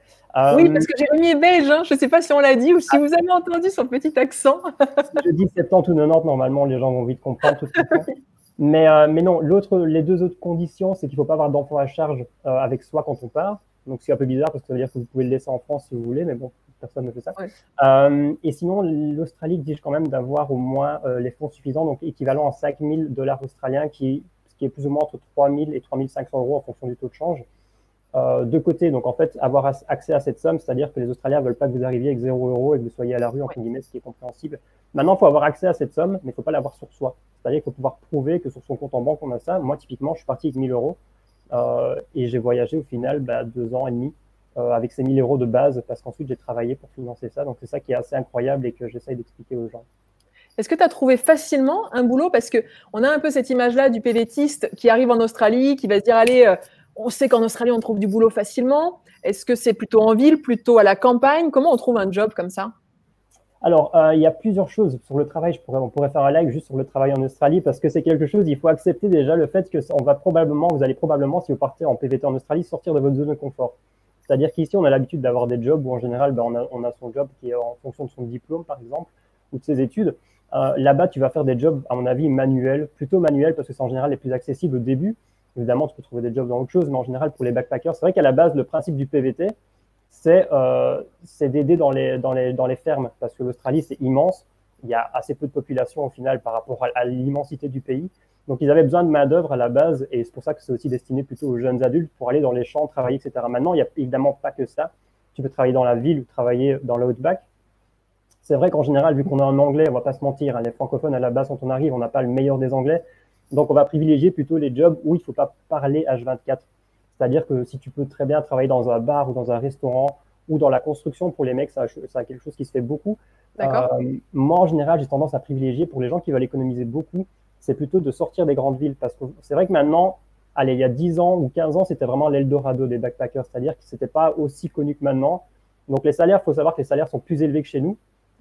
oui, parce que Jérémy est belge. Hein. Je ne sais pas si on l'a dit ou si vous avez entendu son petit accent. si je dis 70 ou 90, normalement, les gens vont vite comprendre tout de suite. Mais, euh, mais non, les deux autres conditions, c'est qu'il ne faut pas avoir d'enfant à charge euh, avec soi quand on part. Donc, c'est un peu bizarre parce que ça veut dire que vous pouvez le laisser en France si vous voulez, mais bon, personne ne fait ça. et sinon, l'Australie exige quand même d'avoir au moins les fonds suffisants, donc équivalent à 5000 dollars australiens, qui, ce qui est plus ou moins entre 3000 et 3500 euros en fonction du taux de change euh, de côté. Donc, en fait, avoir accès à cette somme, c'est-à-dire que les Australiens ne veulent pas que vous arriviez avec 0 euros et que vous soyez à la rue, entre guillemets, ce qui est compréhensible. Maintenant, il faut avoir accès à cette somme, mais il ne faut pas l'avoir sur soi. C'est-à-dire qu'il faut pouvoir prouver que sur son compte en banque, on a ça. Moi, typiquement, je suis parti avec 1000 euros euh, et j'ai voyagé au final bah, deux ans et demi euh, avec ces 1000 euros de base parce qu'ensuite, j'ai travaillé pour financer ça. Donc, c'est ça qui est assez incroyable et que j'essaye d'expliquer aux gens. Est-ce que tu as trouvé facilement un boulot? Parce qu'on a un peu cette image-là du PVTiste qui arrive en Australie, qui va se dire Allez, on sait qu'en Australie, on trouve du boulot facilement. Est-ce que c'est plutôt en ville, plutôt à la campagne? Comment on trouve un job comme ça? Alors, euh, il y a plusieurs choses sur le travail. On pourrait faire un live juste sur le travail en Australie parce que c'est quelque chose. Il faut accepter déjà le fait que on va probablement, vous allez probablement, si vous partez en PVT en Australie, sortir de votre zone de confort. C'est-à-dire qu'ici, on a l'habitude d'avoir des jobs où en général, ben, on, a, son job qui est en fonction de son diplôme, par exemple, ou de ses études. Euh, là-bas, tu vas faire des jobs, à mon avis, manuels, plutôt manuels parce que c'est en général les plus accessibles au début. Évidemment, tu peux trouver des jobs dans autre chose, mais en général, pour les backpackers, c'est vrai qu'à la base, le principe du PVT, c'est euh, d'aider dans les, dans, les, dans les fermes, parce que l'Australie, c'est immense. Il y a assez peu de population au final par rapport à, l'immensité du pays. Donc, ils avaient besoin de main-d'œuvre à la base, et c'est pour ça que c'est aussi destiné plutôt aux jeunes adultes pour aller dans les champs, travailler, etc. Maintenant, il n'y a évidemment pas que ça. Tu peux travailler dans la ville ou travailler dans l'outback. C'est vrai qu'en général, vu qu'on a un anglais, on va pas se mentir, hein, les francophones à la base, quand on arrive, on n'a pas le meilleur des anglais. Donc, on va privilégier plutôt les jobs où il ne faut pas parler H24. C'est-à-dire que si tu peux très bien travailler dans un bar ou dans un restaurant ou dans la construction, pour les mecs, ça, ça quelque chose qui se fait beaucoup. Euh, moi, en général, j'ai tendance à privilégier pour les gens qui veulent économiser beaucoup, c'est plutôt de sortir des grandes villes. Parce que c'est vrai que maintenant, allez, il y a 10 ans ou 15 ans, c'était vraiment l'Eldorado des backpackers, c'est-à-dire que c'était pas aussi connu que maintenant. Donc, les salaires, il faut savoir que les salaires sont plus élevés que chez nous.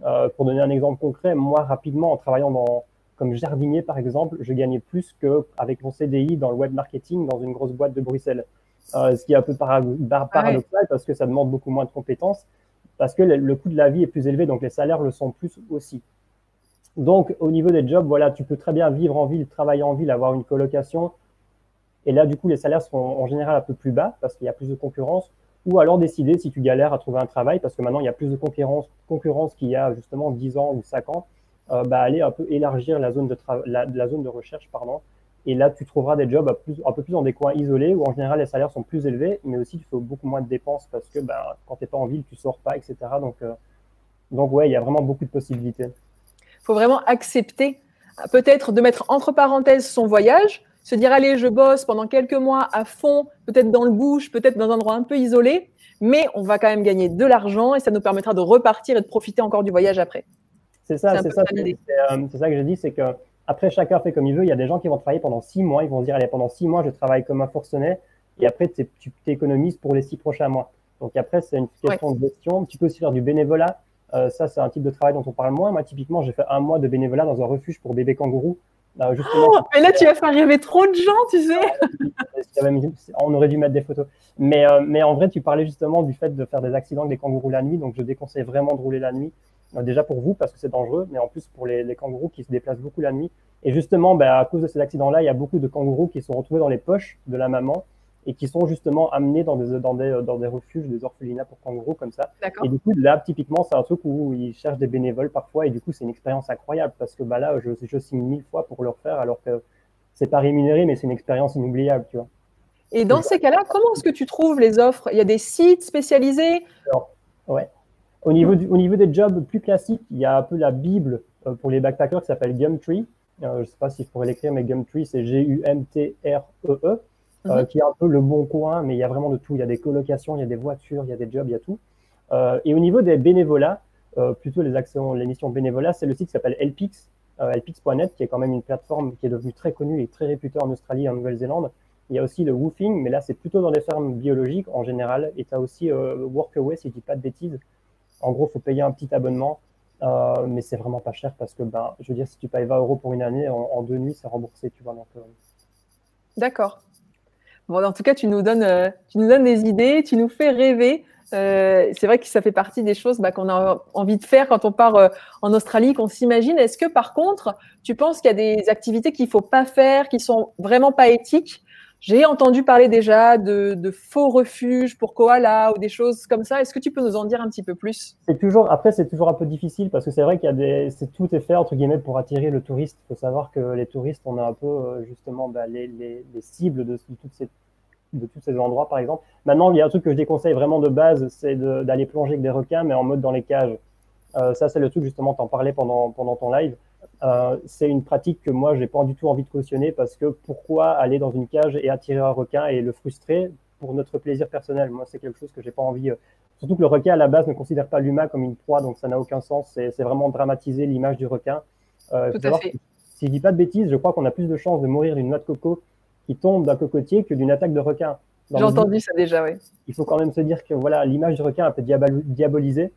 Euh, pour donner un exemple concret, moi, rapidement, en travaillant dans, comme jardinier, par exemple, je gagnais plus qu'avec mon CDI dans le web marketing dans une grosse boîte de Bruxelles. Euh, ce qui est un peu ah paradoxal parce que ça demande beaucoup moins de compétences, parce que le, coût de la vie est plus élevé, donc les salaires le sont plus aussi. Donc, au niveau des jobs, voilà, tu peux très bien vivre en ville, travailler en ville, avoir une colocation. Et là, du coup, les salaires sont en général un peu plus bas parce qu'il y a plus de concurrence. Ou alors décider si tu galères à trouver un travail parce que maintenant, il y a plus de concurrence, concurrence qu'il y a justement 10 ans ou 5 ans euh, bah, aller un peu élargir la zone de, la, la, zone de recherche. Pardon. Et là, tu trouveras des jobs plus, un peu plus dans des coins isolés où en général les salaires sont plus élevés, mais aussi tu fais beaucoup moins de dépenses parce que bah, quand tu n'es pas en ville, tu sors pas, etc. Donc, euh, donc ouais, il y a vraiment beaucoup de possibilités. Il faut vraiment accepter peut-être de mettre entre parenthèses son voyage, se dire allez, je bosse pendant quelques mois à fond, peut-être dans le bush, peut-être dans un endroit un peu isolé, mais on va quand même gagner de l'argent et ça nous permettra de repartir et de profiter encore du voyage après. C'est ça, c'est ça, euh, c'est ça que je dis, c'est que après chacun fait comme il veut. Il y a des gens qui vont travailler pendant six mois, ils vont se dire allez pendant six mois je travaille comme un forcené et après tu t'économises pour les six prochains mois. Donc après c'est une question de gestion. Tu peux aussi faire du bénévolat. Euh, ça c'est un type de travail dont on parle moins. Moi typiquement j'ai fait un mois de bénévolat dans un refuge pour bébés kangourous. Euh, oh, mais là tu vas faire rêver trop de gens, tu sais. on aurait dû mettre des photos. Mais, mais en vrai tu parlais justement du fait de faire des accidents avec des kangourous la nuit. Donc je déconseille vraiment de rouler la nuit. Euh, déjà pour vous parce que c'est dangereux, mais en plus pour les, kangourous qui se déplacent beaucoup la nuit. Et justement, ben, à cause de ces accidents-là, il y a beaucoup de kangourous qui sont retrouvés dans les poches de la maman et qui sont justement amenés dans des, dans des, dans des refuges, des orphelinats pour kangourous comme ça. Et du coup, là, typiquement, c'est un truc où ils cherchent des bénévoles parfois et du coup, c'est une expérience incroyable parce que bah, là, je, je signe mille fois pour le refaire alors que c'est pas rémunéré, mais c'est une expérience inoubliable, tu vois. Et dans ces cas-là, comment est-ce que tu trouves les offres? Il y a des sites spécialisés? Alors, ouais. Au niveau, du, au niveau des jobs plus classiques, il y a un peu la Bible euh, pour les backpackers qui s'appelle Gumtree. Euh, je ne sais pas si je pourrais l'écrire, mais Gumtree, c'est G-U-M-T-R-E-E, -E, euh, mhm. qui est un peu le bon coin, mais il y a vraiment de tout. Il y a des colocations, il y a des voitures, il y a des jobs, il y a tout. et au niveau des bénévolats, plutôt les actions, les missions bénévolat, c'est le site qui s'appelle Lpix, lpix.net, qui est quand même une plateforme qui est devenue très connue et très réputée en Australie et en Nouvelle-Zélande. Il y a aussi le woofing, mais là, c'est plutôt dans des fermes biologiques en général. Et tu as aussi Workaway, si je dis pas de bêtises. En gros, il faut payer un petit abonnement euh, mais c'est vraiment pas cher parce que, ben, je veux dire, si tu payes 20 euros pour une année, en, deux nuits, c'est remboursé, tu vois. Euh. D'accord. Bon, en tout cas, tu nous donnes, euh, tu nous donnes des idées, tu nous fais rêver. c'est vrai que ça fait partie des choses bah, qu'on a envie de faire quand on part en Australie, qu'on s'imagine. Est-ce que par contre, tu penses qu'il y a des activités qu'il faut pas faire, qui sont vraiment pas éthiques j'ai entendu parler déjà de, faux refuges pour koalas ou des choses comme ça. Est-ce que tu peux nous en dire un petit peu plus? C'est toujours après c'est toujours un peu difficile parce que c'est vrai qu'il y a des c'est tout est fait entre guillemets pour attirer le touriste. Il faut savoir que les touristes on a un peu euh, justement bah, les, les, les, cibles de, toutes ces de tous ces endroits par exemple. Maintenant il y a un truc que je déconseille vraiment de base c'est d'aller plonger avec des requins mais en mode dans les cages. Euh, ça c'est le truc justement t'en parlais pendant pendant ton live. Euh, c'est une pratique que moi, j'ai pas du tout envie de cautionner parce que pourquoi aller dans une cage et attirer un requin et le frustrer pour notre plaisir personnel? Moi, c'est quelque chose que j'ai pas envie. Euh, surtout que le requin à la base ne considère pas l'humain comme une proie, donc ça n'a aucun sens. C'est vraiment dramatiser l'image du requin. Euh, tout à fait. Si je dis pas de bêtises, je crois qu'on a plus de chances de mourir d'une noix de coco qui tombe d'un cocotier que d'une attaque de requin. J'ai entendu ça déjà, oui. Il faut quand même se dire que voilà, l'image du requin a été diabolisée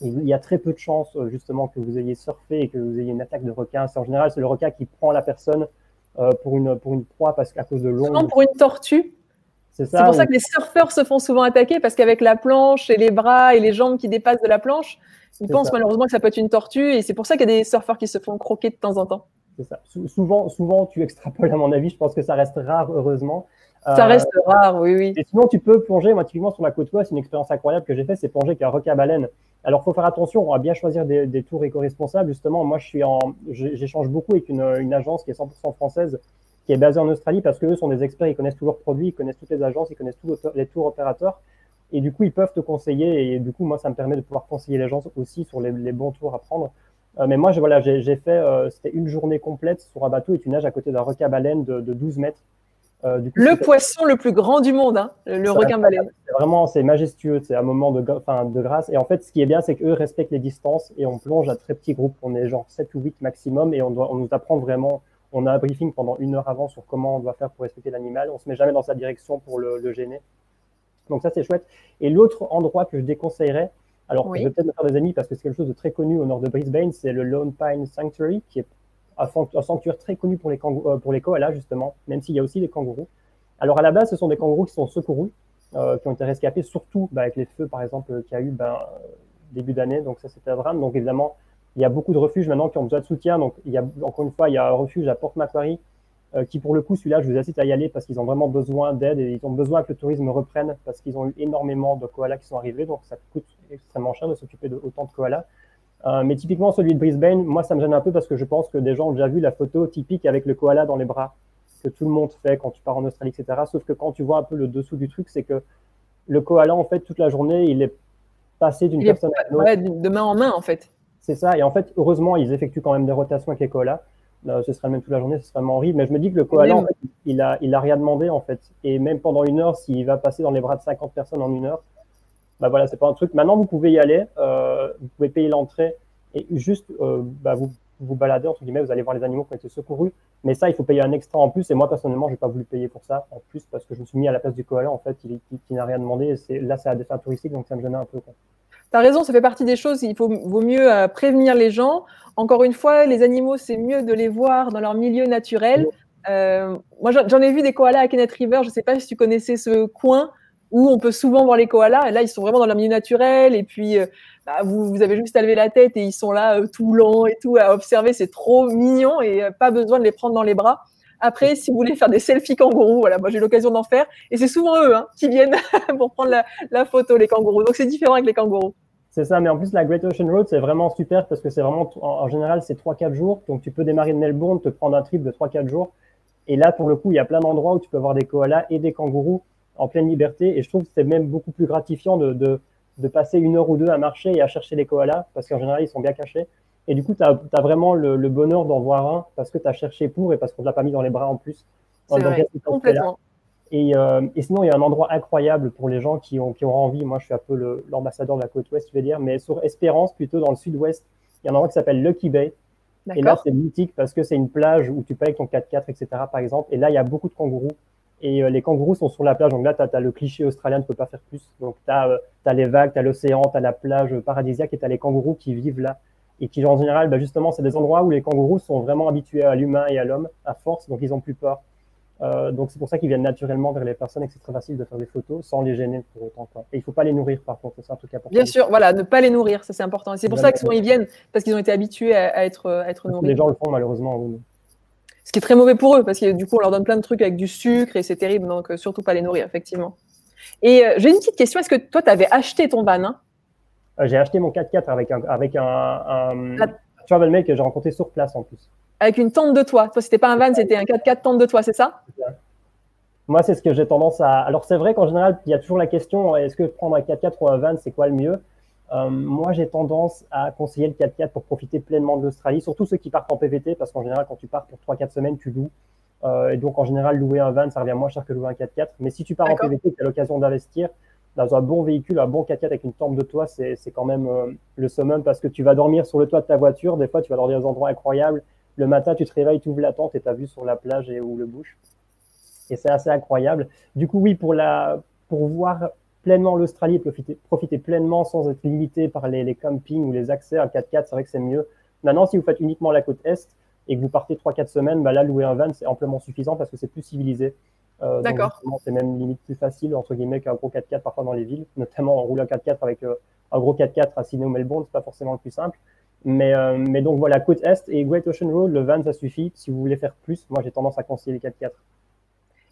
il y a très peu de chances euh, justement que vous ayez surfé et que vous ayez une attaque de requin. C'est en général c'est le requin qui prend la personne euh, pour une pour une proie parce qu'à cause de l'ombre. Souvent pour une tortue. C'est pour ça que les surfeurs se font souvent attaquer parce qu'avec la planche et les bras et les jambes qui dépassent de la planche, ils pensent malheureusement que ça peut être une tortue et c'est pour ça qu'il y a des surfeurs qui se font croquer de temps en temps. C'est ça. souvent, souvent, tu extrapoles à mon avis. Je pense que ça reste rare, heureusement. Ça reste euh, rare, oui, oui. Et sinon, tu peux plonger. Moi, typiquement, sur la côte ouest, une expérience incroyable que j'ai fait, c'est plonger avec un requin baleine. Alors, faut faire attention, on va bien choisir des, des tours éco-responsables. Justement, moi, je suis en, j'échange beaucoup avec une, une, agence qui est 100% française, qui est basée en Australie, parce qu'eux sont des experts, ils connaissent tous leurs produits, ils connaissent toutes les agences, ils connaissent tous les tours opérateurs. Et du coup, ils peuvent te conseiller. Et du coup, moi, ça me permet de pouvoir conseiller gens aussi sur les, les bons tours à prendre. Euh, mais moi, voilà, j'ai fait, euh, c'était une journée complète sur un bateau et tu nages à côté d'un requin baleine de, de 12 mètres. Euh, le poisson le plus grand du monde, hein, le requin baleine. C'est vraiment, c'est majestueux, c'est un moment de, de grâce. Et en fait, ce qui est bien, c'est qu'eux respectent les distances et on plonge à très petits groupes. On est genre 7 ou 8 maximum et on, doit, on nous apprend vraiment. On a un briefing pendant une heure avant sur comment on doit faire pour respecter l'animal. On se met jamais dans sa direction pour le, gêner. Donc ça, c'est chouette. Et l'autre endroit que je déconseillerais, alors je vais peut-être me faire des amis parce que c'est quelque chose de très connu au nord de Brisbane, c'est le Lone Pine Sanctuary, qui est un sanctuaire très connu pour les, euh, pour les koalas, justement, même s'il y a aussi des kangourous. Alors, à la base, ce sont des kangourous qui sont secourus, euh, qui ont été rescapés, surtout bah, avec les feux, par exemple, qu'il y a eu ben, début d'année. Donc, ça, c'était un drame. Donc, évidemment, il y a beaucoup de refuges maintenant qui ont besoin de soutien. Donc, encore une fois, il y a un refuge à Port Macquarie, euh, qui, pour le coup, celui-là, je vous incite à y aller parce qu'ils ont vraiment besoin d'aide et ils ont besoin que le tourisme reprenne parce qu'ils ont eu énormément de koalas qui sont arrivés. Donc, ça coûte extrêmement cher de s'occuper de de koalas. Euh, mais typiquement, celui de Brisbane, moi, ça me gêne un peu parce que je pense que des gens ont déjà vu la photo typique avec le koala dans les bras que tout le monde fait quand tu pars en Australie, etc. Sauf que quand tu vois un peu le dessous du truc, c'est que le koala, en fait, toute la journée, il est passé d'une personne à une autre. de main en main, en fait. C'est ça. Et en fait, heureusement, ils effectuent quand même des rotations avec les koalas. Euh, ce serait même toute la journée, ce serait vraiment horrible. Mais je me dis que le koala, en fait, il a, il a rien demandé, en fait. Et même pendant une heure, s'il va passer dans les bras de 50 personnes en une heure, bah voilà, c'est pas un truc. Maintenant, vous pouvez y aller, euh, vous pouvez payer l'entrée et juste euh, bah, vous vous baladez entre guillemets, vous allez voir les animaux qui ont été secourus. Mais ça, il faut payer un extra en plus. Et moi, personnellement, j'ai pas voulu payer pour ça en plus parce que je me suis mis à la place du koala en fait, qui, qui, n'a rien demandé. Et là, c'est à des fins touristiques, donc ça me gênait un peu. Tu as raison, ça fait partie des choses. Il faut, vaut mieux euh, prévenir les gens. Encore une fois, les animaux, c'est mieux de les voir dans leur milieu naturel. Euh, moi, j'en ai vu des koalas à Kenneth River. Je ne sais pas si tu connaissais ce coin où on peut souvent voir les koalas. Et là, ils sont vraiment dans leur milieu naturel. Et puis, euh, bah, vous, avez juste à lever la tête et ils sont là euh, tout lents et tout à observer. C'est trop mignon et pas besoin de les prendre dans les bras. Après, si vous voulez faire des selfies kangourous, voilà, moi j'ai l'occasion d'en faire. Et c'est souvent eux hein, qui viennent pour prendre la, photo, les kangourous. Donc c'est différent avec les kangourous. C'est ça, mais en plus, la Great Ocean Road, c'est vraiment super parce que c'est vraiment, en, général, c'est 3-4 jours. Donc, tu peux démarrer de Melbourne, te prendre un trip de 3-4 jours. Et là, pour le coup, il y a plein d'endroits où tu peux voir des koalas et des kangourous en pleine liberté. Et je trouve que c'est même beaucoup plus gratifiant de, de, de, passer une heure ou deux à marcher et à chercher les koalas parce qu'en général, ils sont bien cachés. Et du coup, tu as, as, vraiment le, le bonheur d'en voir un parce que tu as cherché pour et parce qu'on ne l'a pas mis dans les bras en plus. C'est vrai, complètement. Et, euh, et, sinon, il y a un endroit incroyable pour les gens qui ont, qui ont envie. Moi, je suis un peu l'ambassadeur de la côte ouest, je vais dire, mais sur Espérance, plutôt dans le sud-ouest, il y a un endroit qui s'appelle Lucky Bay. Et là, c'est mythique parce que c'est une plage où tu payes ton 4x4, etc., par exemple. Et là, il y a beaucoup de kangourous. Et euh, les kangourous sont sur la plage. Donc là, tu as, as, le cliché australien, tu ne peux pas faire plus. Donc tu as, euh, as, les vagues, tu as l'océan, tu as la plage paradisiaque et tu as les kangourous qui vivent là. Et qui, en général, bah, justement, c'est des endroits où les kangourous sont vraiment habitués à l'humain et à l'homme, à force, donc ils ont plus peur. Euh, donc c'est pour ça qu'ils viennent naturellement vers les personnes et que c'est très facile de faire des photos sans les gêner pour autant. Quoi. Et il ne faut pas les nourrir par contre, c'est un truc important. Bien sûr, voilà, ne pas les nourrir, ça c'est important. C'est pour ça que souvent ils viennent, parce qu'ils ont été habitués à, à, être, à être nourris. Les gens le font malheureusement, oui. Ce qui est très mauvais pour eux, parce que du coup on leur donne plein de trucs avec du sucre et c'est terrible, donc euh, surtout pas les nourrir, effectivement. Et euh, j'ai une petite question, est-ce que toi tu avais acheté ton van hein? Euh, J'ai acheté mon 4x4 avec un, avec un, un, un travel mail que j'ai rencontré sur place en plus avec une tente de toit. Toi, c'était pas un van, c'était un 4x4 tente de toit, c'est ça? Moi, c'est ce que j'ai tendance à. Alors, c'est vrai qu'en général, il y a toujours la question est-ce que prendre un 4x4 ou un van, c'est quoi le mieux? Euh, Moi, j'ai tendance à conseiller le 4x4 pour profiter pleinement de l'Australie, surtout ceux qui partent en PVT, parce qu'en général, quand tu pars pour 3-4 semaines, tu loues. Euh, et donc, en général, louer un van, ça revient moins cher que louer un 4x4. Mais si tu pars en PVT, tu as l'occasion d'investir dans un bon véhicule, un bon 4x4 avec une tente de toit, c'est quand même euh, le summum parce que tu vas dormir sur le toit de ta voiture. Des fois, tu vas dormir dans des endroits incroyables le matin, tu te réveilles, tu ouvres la tente et tu as vu sur la plage et où le bouche. Et c'est assez incroyable. Du coup, oui, pour, la, pour voir pleinement l'Australie et profiter, profiter, pleinement sans être limité par les, les campings ou les accès à 4x4, c'est vrai que c'est mieux. Maintenant, si vous faites uniquement la côte Est et que vous partez 3-4 semaines, bah là, louer un van, c'est amplement suffisant parce que c'est plus civilisé. Euh, D'accord. C'est même limite plus facile, entre guillemets, qu'un gros 4x4 parfois dans les villes. Notamment, en roulant 4x4 avec euh, un gros 4x4 à Sydney ou Melbourne, c'est pas forcément le plus simple. Mais, euh, mais donc voilà, côte Est et Great Ocean Road, le van, ça suffit. Si vous voulez faire plus, moi j'ai tendance à conseiller les 4x4.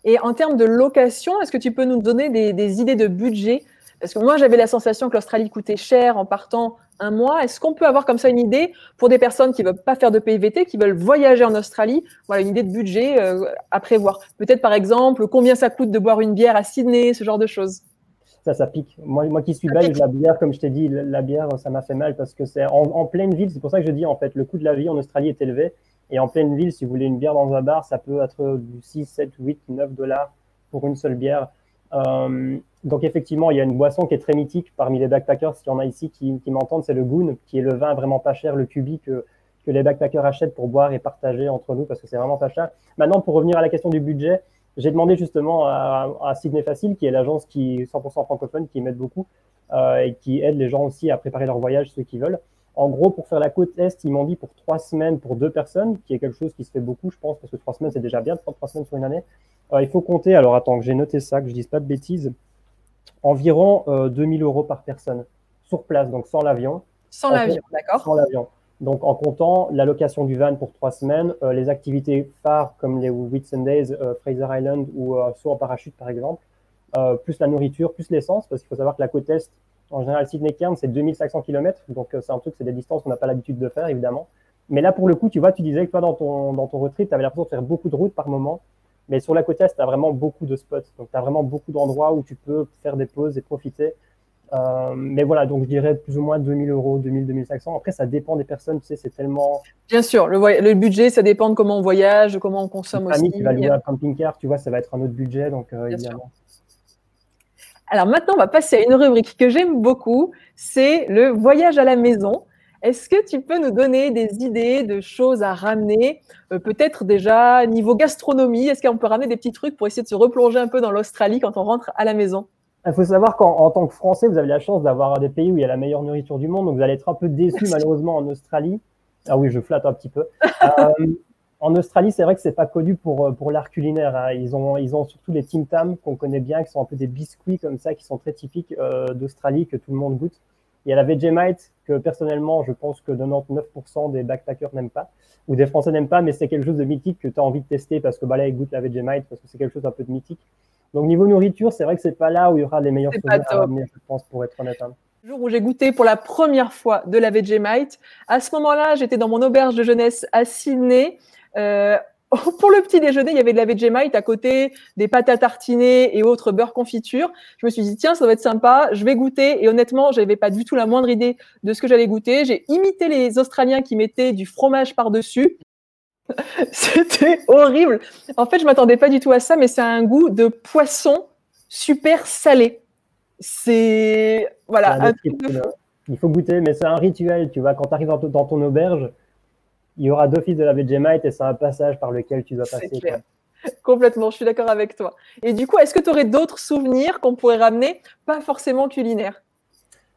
Et en termes de location, est-ce que tu peux nous donner des, des idées de budget? Parce que moi j'avais la sensation que l'Australie coûtait cher en partant un mois. Est-ce qu'on peut avoir comme ça une idée pour des personnes qui ne veulent pas faire de PVT, qui veulent voyager en Australie? Voilà, une idée de budget euh, à prévoir. Peut-être par exemple combien ça coûte de boire une bière à Sydney, ce genre de choses ça, ça pique. Moi, moi qui suis belge, la bière, comme je t'ai dit, la bière, ça m'a fait mal parce que c'est en, en, pleine ville. C'est pour ça que je dis, en fait, le coût de la vie en Australie est élevé. Et en pleine ville, si vous voulez une bière dans un bar, ça peut être du 6, 7, 8, 9 dollars pour une seule bière. Euh, donc, effectivement, il y a une boisson qui est très mythique parmi les backpackers, s'il y en a ici qui, m'entendent, c'est le Goon, qui est le vin vraiment pas cher, le cubique que, que les backpackers achètent pour boire et partager entre nous parce que c'est vraiment pas cher. Maintenant, pour revenir à la question du budget, j'ai demandé justement à, à, Sydney Facile, qui est l'agence qui 100% francophone, qui m'aide beaucoup euh, et qui aide les gens aussi à préparer leur voyage, ceux qui veulent. En gros, pour faire la côte Est, ils m'ont dit pour trois semaines pour deux personnes, qui est quelque chose qui se fait beaucoup, je pense, parce que trois semaines, c'est déjà bien de prendre trois semaines sur une année. Euh, il faut compter, alors attends, que j'ai noté ça, que je dise pas de bêtises, environ euh, 2000 euros par personne sur place, donc sans l'avion. Sans l'avion, d'accord. Sans l'avion. Donc, en comptant la location du van pour trois semaines, euh, les activités phares comme les Whitsundays, euh, Fraser Island ou saut en parachute, par exemple, plus la nourriture, plus l'essence, parce qu'il faut savoir que la côte Est, en général, Sydney-Cairns, c'est 2500 km. Donc, euh, c'est un truc, c'est des distances qu'on n'a pas l'habitude de faire, évidemment. Mais là, pour le coup, tu vois, tu disais que toi, dans ton, dans ton tu avais l'impression de faire beaucoup de routes par moment. Mais sur la côte Est, tu as vraiment beaucoup de spots. Donc, tu as vraiment beaucoup d'endroits où tu peux faire des pauses et profiter. Euh, mais voilà, donc je dirais plus ou moins 2000 euros, 2000, 2500. Après, ça dépend des personnes, tu sais, c'est tellement. Bien sûr, le, le, budget, ça dépend de comment on voyage, de comment on consomme Une aussi. qui va louer un camping-car, tu vois, ça va être un autre budget, donc euh, évidemment. Alors maintenant, on va passer à une rubrique que j'aime beaucoup, c'est le voyage à la maison. Est-ce que tu peux nous donner des idées de choses à ramener euh, Peut-être déjà niveau gastronomie, est-ce qu'on peut ramener des petits trucs pour essayer de se replonger un peu dans l'Australie quand on rentre à la maison? Il faut savoir qu'en tant que Français, vous avez la chance d'avoir des pays où il y a la meilleure nourriture du monde, donc vous allez être un peu déçu malheureusement en Australie. Ah oui, je flatte un petit peu. euh, en Australie, c'est vrai que c'est pas connu pour, euh, pour l'art culinaire. Hein. Ils, ont, ils ont surtout les Tim Tam qu'on connaît bien, qui sont un peu des biscuits comme ça, qui sont très typiques euh, d'Australie, que tout le monde goûte. Il y a la Vegemite, que personnellement, je pense que 99% des backpackers n'aiment pas, ou des Français n'aiment pas, mais c'est quelque chose de mythique que tu as envie de tester parce que bah, là, ils goûtent la Vegemite, parce que c'est quelque chose un peu de mythique. Donc, niveau nourriture, c'est vrai que c'est pas là où il y aura les meilleurs souvenirs à ramener, je pense, pour être honnête. Hein. Le jour où j'ai goûté pour la première fois de la Vegemite, à ce moment-là, j'étais dans mon auberge de jeunesse à Sydney. Euh, pour le petit déjeuner, il y avait de la Vegemite à côté, des pâtes à tartiner et autres beurre confiture. Je me suis dit, tiens, ça va être sympa, je vais goûter. Et honnêtement, je n'avais pas du tout la moindre idée de ce que j'allais goûter. J'ai imité les Australiens qui mettaient du fromage par-dessus. C'était horrible. En fait, je m'attendais pas du tout à ça, mais c'est un goût de poisson super salé. C'est voilà. Il faut goûter, mais c'est un rituel. Tu vois, quand tu arrives dans ton auberge, il y aura d'office de la Vegemite et c'est un passage par lequel tu dois passer. Complètement, je suis d'accord avec toi. Et du coup, est-ce que tu aurais d'autres souvenirs qu'on pourrait ramener, pas forcément culinaires?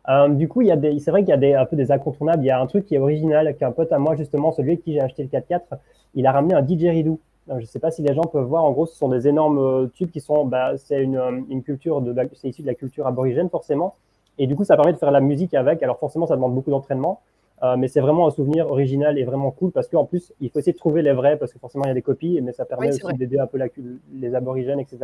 Euh, du coup, c'est vrai qu'il y a des, un peu des incontournables. Il y a un truc qui est original, qu'un pote à moi, justement, celui avec qui j'ai acheté le 4x4, il a ramené un didgeridoo. je ne sais pas si les gens peuvent voir. En gros, ce sont des énormes euh, tubes qui sont, bah, c'est une, euh, une, culture de, c'est issu de la culture aborigène forcément. Et du coup, ça permet de faire la musique avec. Alors forcément, ça demande beaucoup d'entraînement. Euh, mais c'est vraiment un souvenir original et vraiment cool parce qu'en plus, il faut essayer de trouver les vrais parce que forcément, il y a des copies, mais ça permet aussi d'aider un peu les aborigènes, etc.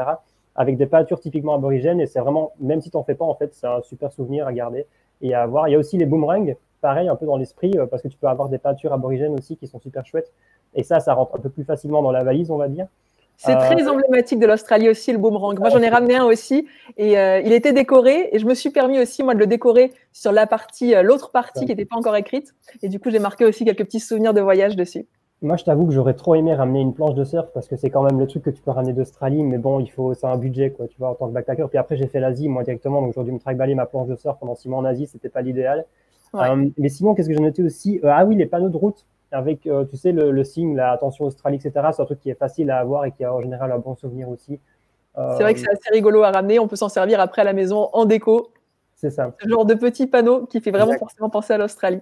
Avec des peintures typiquement aborigènes et c'est vraiment, même si tu n'en fais pas, en fait, c'est un super souvenir à garder et à avoir. Il y a aussi les boomerangs, pareil, un peu dans l'esprit euh, parce que tu peux avoir des peintures aborigènes aussi qui sont super chouettes. Et ça, ça rentre un peu plus facilement dans la valise, on va dire. C'est très euh, emblématique de l'Australie aussi, le boomerang. Moi, j'en ai ramené un aussi et euh, il était décoré et je me suis permis aussi, moi, de le décorer sur la partie, euh, l'autre partie qui n'était pas encore écrite. Et du coup, j'ai marqué aussi quelques petits souvenirs de voyage dessus. Moi, je t'avoue que j'aurais trop aimé ramener une planche de surf parce que c'est quand même le truc que tu peux ramener d'Australie, mais bon, il faut, c'est un budget, quoi, tu vois, en tant que backpacker. Puis après, j'ai fait l'Asie, moi, directement, donc aujourd'hui, me traque ma planche de surf pendant six mois en Asie, c'était pas l'idéal. mais sinon, qu'est-ce que j'ai noté aussi? Ah oui, les panneaux de route avec, euh, tu sais, le, signe, la attention Australie, etc. C'est un truc qui est facile à avoir et qui a en général un bon souvenir aussi. Euh, c'est vrai que c'est assez rigolo à ramener. On peut s'en servir après à la maison en déco. C'est ça. Ce genre de petit panneau qui fait vraiment forcément penser à l'Australie.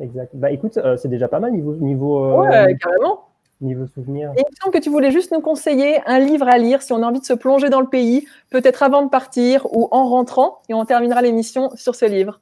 Exact. Bah écoute, euh, c'est déjà pas mal niveau. niveau ouais, carrément. Niveau souvenir. Et il me semble que tu voulais juste nous conseiller un livre à lire si on a envie de se plonger dans le pays, peut-être avant de partir ou en rentrant. Et on terminera l'émission sur ce livre.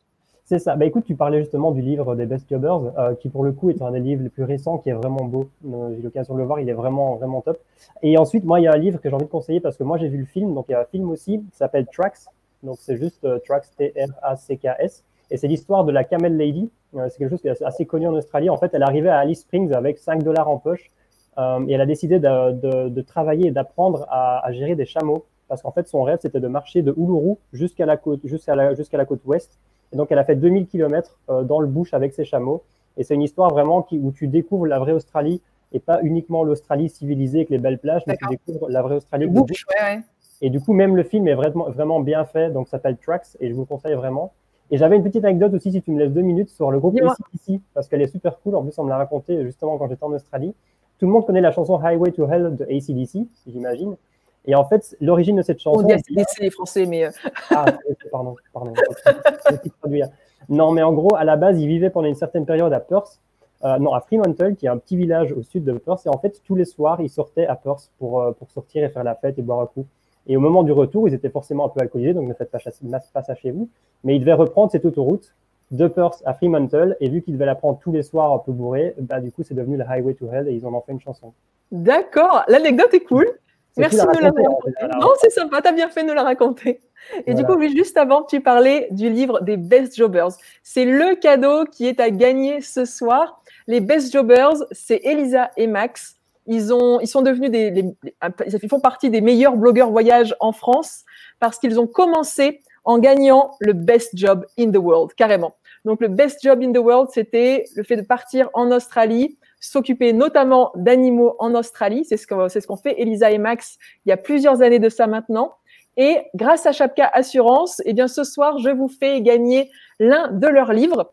C'est ça. Bah écoute, tu parlais justement du livre des Best Jobbers, euh, qui pour le coup est un des livres les plus récents, qui est vraiment beau. Euh, j'ai l'occasion de le voir, il est vraiment vraiment top. Et ensuite, moi, il y a un livre que j'ai envie de conseiller parce que moi j'ai vu le film, donc il y a un film aussi qui s'appelle Tracks. Donc c'est juste euh, Tracks T-R-A-C-K-S. Et c'est l'histoire de la Camel Lady. c'est quelque chose qui est assez, connu en Australie. En fait, elle arrivait à Alice Springs avec 5 dollars en poche et elle a décidé de, travailler et d'apprendre à, gérer des chameaux parce qu'en fait son rêve c'était de marcher de Uluru jusqu'à la côte jusqu'à la côte ouest et donc, elle a fait 2000 km euh, dans le bush avec ses chameaux. Et c'est une histoire vraiment qui, où tu découvres la vraie Australie et pas uniquement l'Australie civilisée avec les belles plages, mais tu découvres la vraie Australie. Le bush, ouais, Et du coup, même le film est vraiment, vraiment bien fait, donc ça s'appelle Tracks, et je vous le conseille vraiment. Et j'avais une petite anecdote aussi, si tu me laisses deux minutes, sur le groupe ACDC, parce qu'elle est super cool. En plus, on me l'a raconté justement quand j'étais en Australie. Tout le monde connaît la chanson Highway to Hell de ACDC, j'imagine. Et en fait, l'origine de cette chanson. On dit ACDC les Français, mais. Euh, ah, pardon, pardon. non, mais en gros, à la base, ils vivaient pendant une certaine période à Perth. Euh, non, à Fremantle, qui est un petit village au sud de Perth. Et en fait, tous les soirs, ils sortaient à Perth pour, euh, pour sortir et faire la fête et boire un coup. Et au moment du retour, ils étaient forcément un peu alcoolisés, donc ne faites pas, pas ça chez vous. Mais ils devaient reprendre cette autoroute de Perth à Fremantle. Et vu qu'ils devaient la prendre tous les soirs un peu bourré, bah, du coup, c'est devenu la Highway to Hell et ils en ont fait une chanson. D'accord, l'anecdote est cool. Merci de nous la raconter. Non, c'est sympa, t'as bien fait de nous la raconter. Et du coup, oui, juste avant, tu parlais du livre des Best Jobbers. C'est le cadeau qui est à gagner ce soir. Les Best Jobbers, c'est Elisa et Max. Ils, ont, ils sont devenus des, ils font partie des meilleurs blogueurs voyage en France parce qu'ils ont commencé en gagnant le Best Job in the World, carrément. Donc, le Best Job in the World, c'était le fait de partir en Australie s'occuper notamment d'animaux en Australie. C'est ce qu'ont ce qu'on fait Elisa et Max il y a plusieurs années de ça maintenant. Et grâce à Chapka Assurance, eh bien, ce soir, je vous fais gagner l'un de leurs livres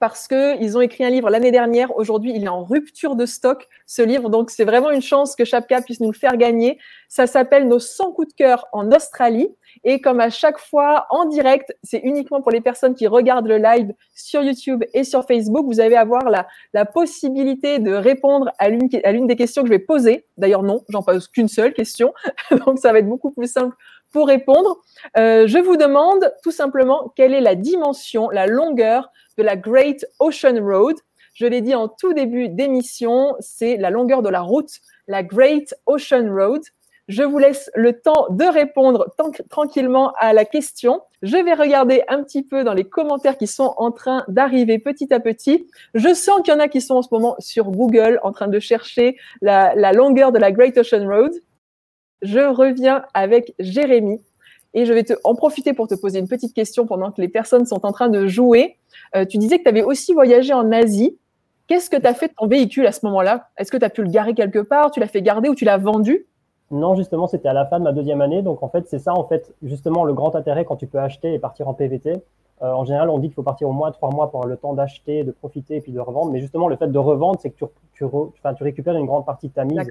parce qu'ils ont écrit un livre l'année dernière. Aujourd'hui, il est en rupture de stock, ce livre. Donc, c'est vraiment une chance que Chapka puisse nous le faire gagner. Ça s'appelle Nos 100 coups de cœur en Australie. Et comme à chaque fois, en direct, c'est uniquement pour les personnes qui regardent le live sur YouTube et sur Facebook. Vous allez avoir la, possibilité de répondre à l'une, à l'une des questions que je vais poser. D'ailleurs, non, j'en pose qu'une seule question. Donc, ça va être beaucoup plus simple pour répondre. Euh, je vous demande tout simplement quelle est la dimension, la longueur de la Great Ocean Road. Je l'ai dit en tout début d'émission, c'est la longueur de la route, la Great Ocean Road. Je vous laisse le temps de répondre tranquillement à la question. Je vais regarder un petit peu dans les commentaires qui sont en train d'arriver petit à petit. Je sens qu'il y en a qui sont en ce moment sur Google en train de chercher la, longueur de la Great Ocean Road. Je reviens avec Jérémy et je vais te, en profiter pour te poser une petite question pendant que les personnes sont en train de jouer. Euh, tu disais que tu avais aussi voyagé en Asie. Qu'est-ce que tu as fait de ton véhicule à ce moment-là? Est-ce que tu as pu le garer quelque part? Tu l'as fait garder ou tu l'as vendu? Non, justement, c'était à la fin de ma deuxième année. Donc, en fait, c'est ça, en fait, justement, le grand intérêt quand tu peux acheter et partir en PVT. Euh, en général, on dit qu'il faut partir au moins trois mois pour avoir le temps d'acheter, de profiter et puis de revendre. Mais justement, le fait de revendre, c'est que tu, tu, tu, récupères une grande partie de ta mise.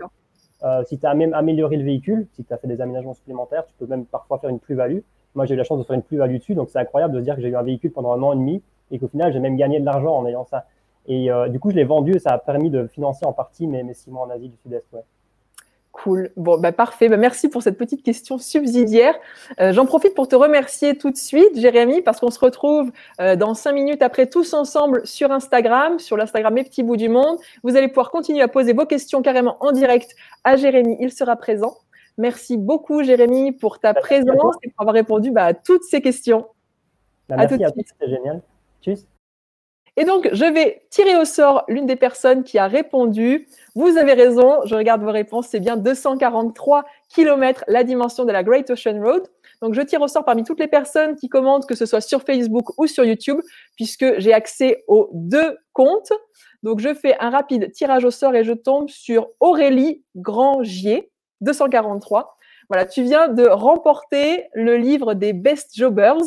Euh, si tu as même amélioré le véhicule, si tu as fait des aménagements supplémentaires, tu peux même parfois faire une plus-value. Moi, j'ai eu la chance de faire une plus-value dessus. Donc, c'est incroyable de se dire que j'ai eu un véhicule pendant un an et demi et qu'au final, j'ai même gagné de l'argent en ayant ça. Et euh, du coup, je l'ai vendu et ça a permis de financer en partie mes, mes six mois en Asie du Sud-Est. Ouais. Cool. Bon, bah parfait. Bah, merci pour cette petite question subsidiaire. Euh, J'en profite pour te remercier tout de suite, Jérémy, parce qu'on se retrouve euh, dans cinq minutes après tous ensemble sur Instagram, sur l'Instagram Mes Petits Bouts du Monde. Vous allez pouvoir continuer à poser vos questions carrément en direct à Jérémy. Il sera présent. Merci beaucoup, Jérémy, pour ta présence et pour avoir répondu bah, à toutes ces questions. Bah, merci à, à tous, c'était génial. Tchuss. Et donc, je vais tirer au sort l'une des personnes qui a répondu. Vous avez raison, je regarde vos réponses, c'est bien 243 km la dimension de la Great Ocean Road. Donc, je tire au sort parmi toutes les personnes qui commentent, que ce soit sur Facebook ou sur YouTube, puisque j'ai accès aux deux comptes. Donc, je fais un rapide tirage au sort et je tombe sur Aurélie Grangier, 243. Voilà, tu viens de remporter le livre des Best Jobbers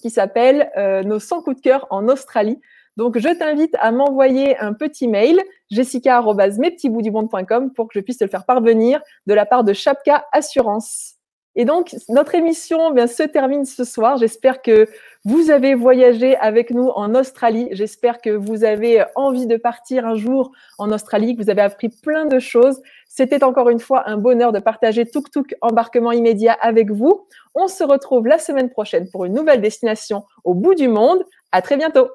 qui s'appelle euh, Nos 100 coups de cœur en Australie. Donc, je t'invite à m'envoyer un petit mail, jessica.mespetitsboutsdumonde.com pour que je puisse te le faire parvenir de la part de Chapka Assurance. Et donc, notre émission bien, se termine ce soir. J'espère que vous avez voyagé avec nous en Australie. J'espère que vous avez envie de partir un jour en Australie, que vous avez appris plein de choses. C'était encore une fois un bonheur de partager Tuk Tuk embarquement immédiat avec vous. On se retrouve la semaine prochaine pour une nouvelle destination au bout du monde. À très bientôt.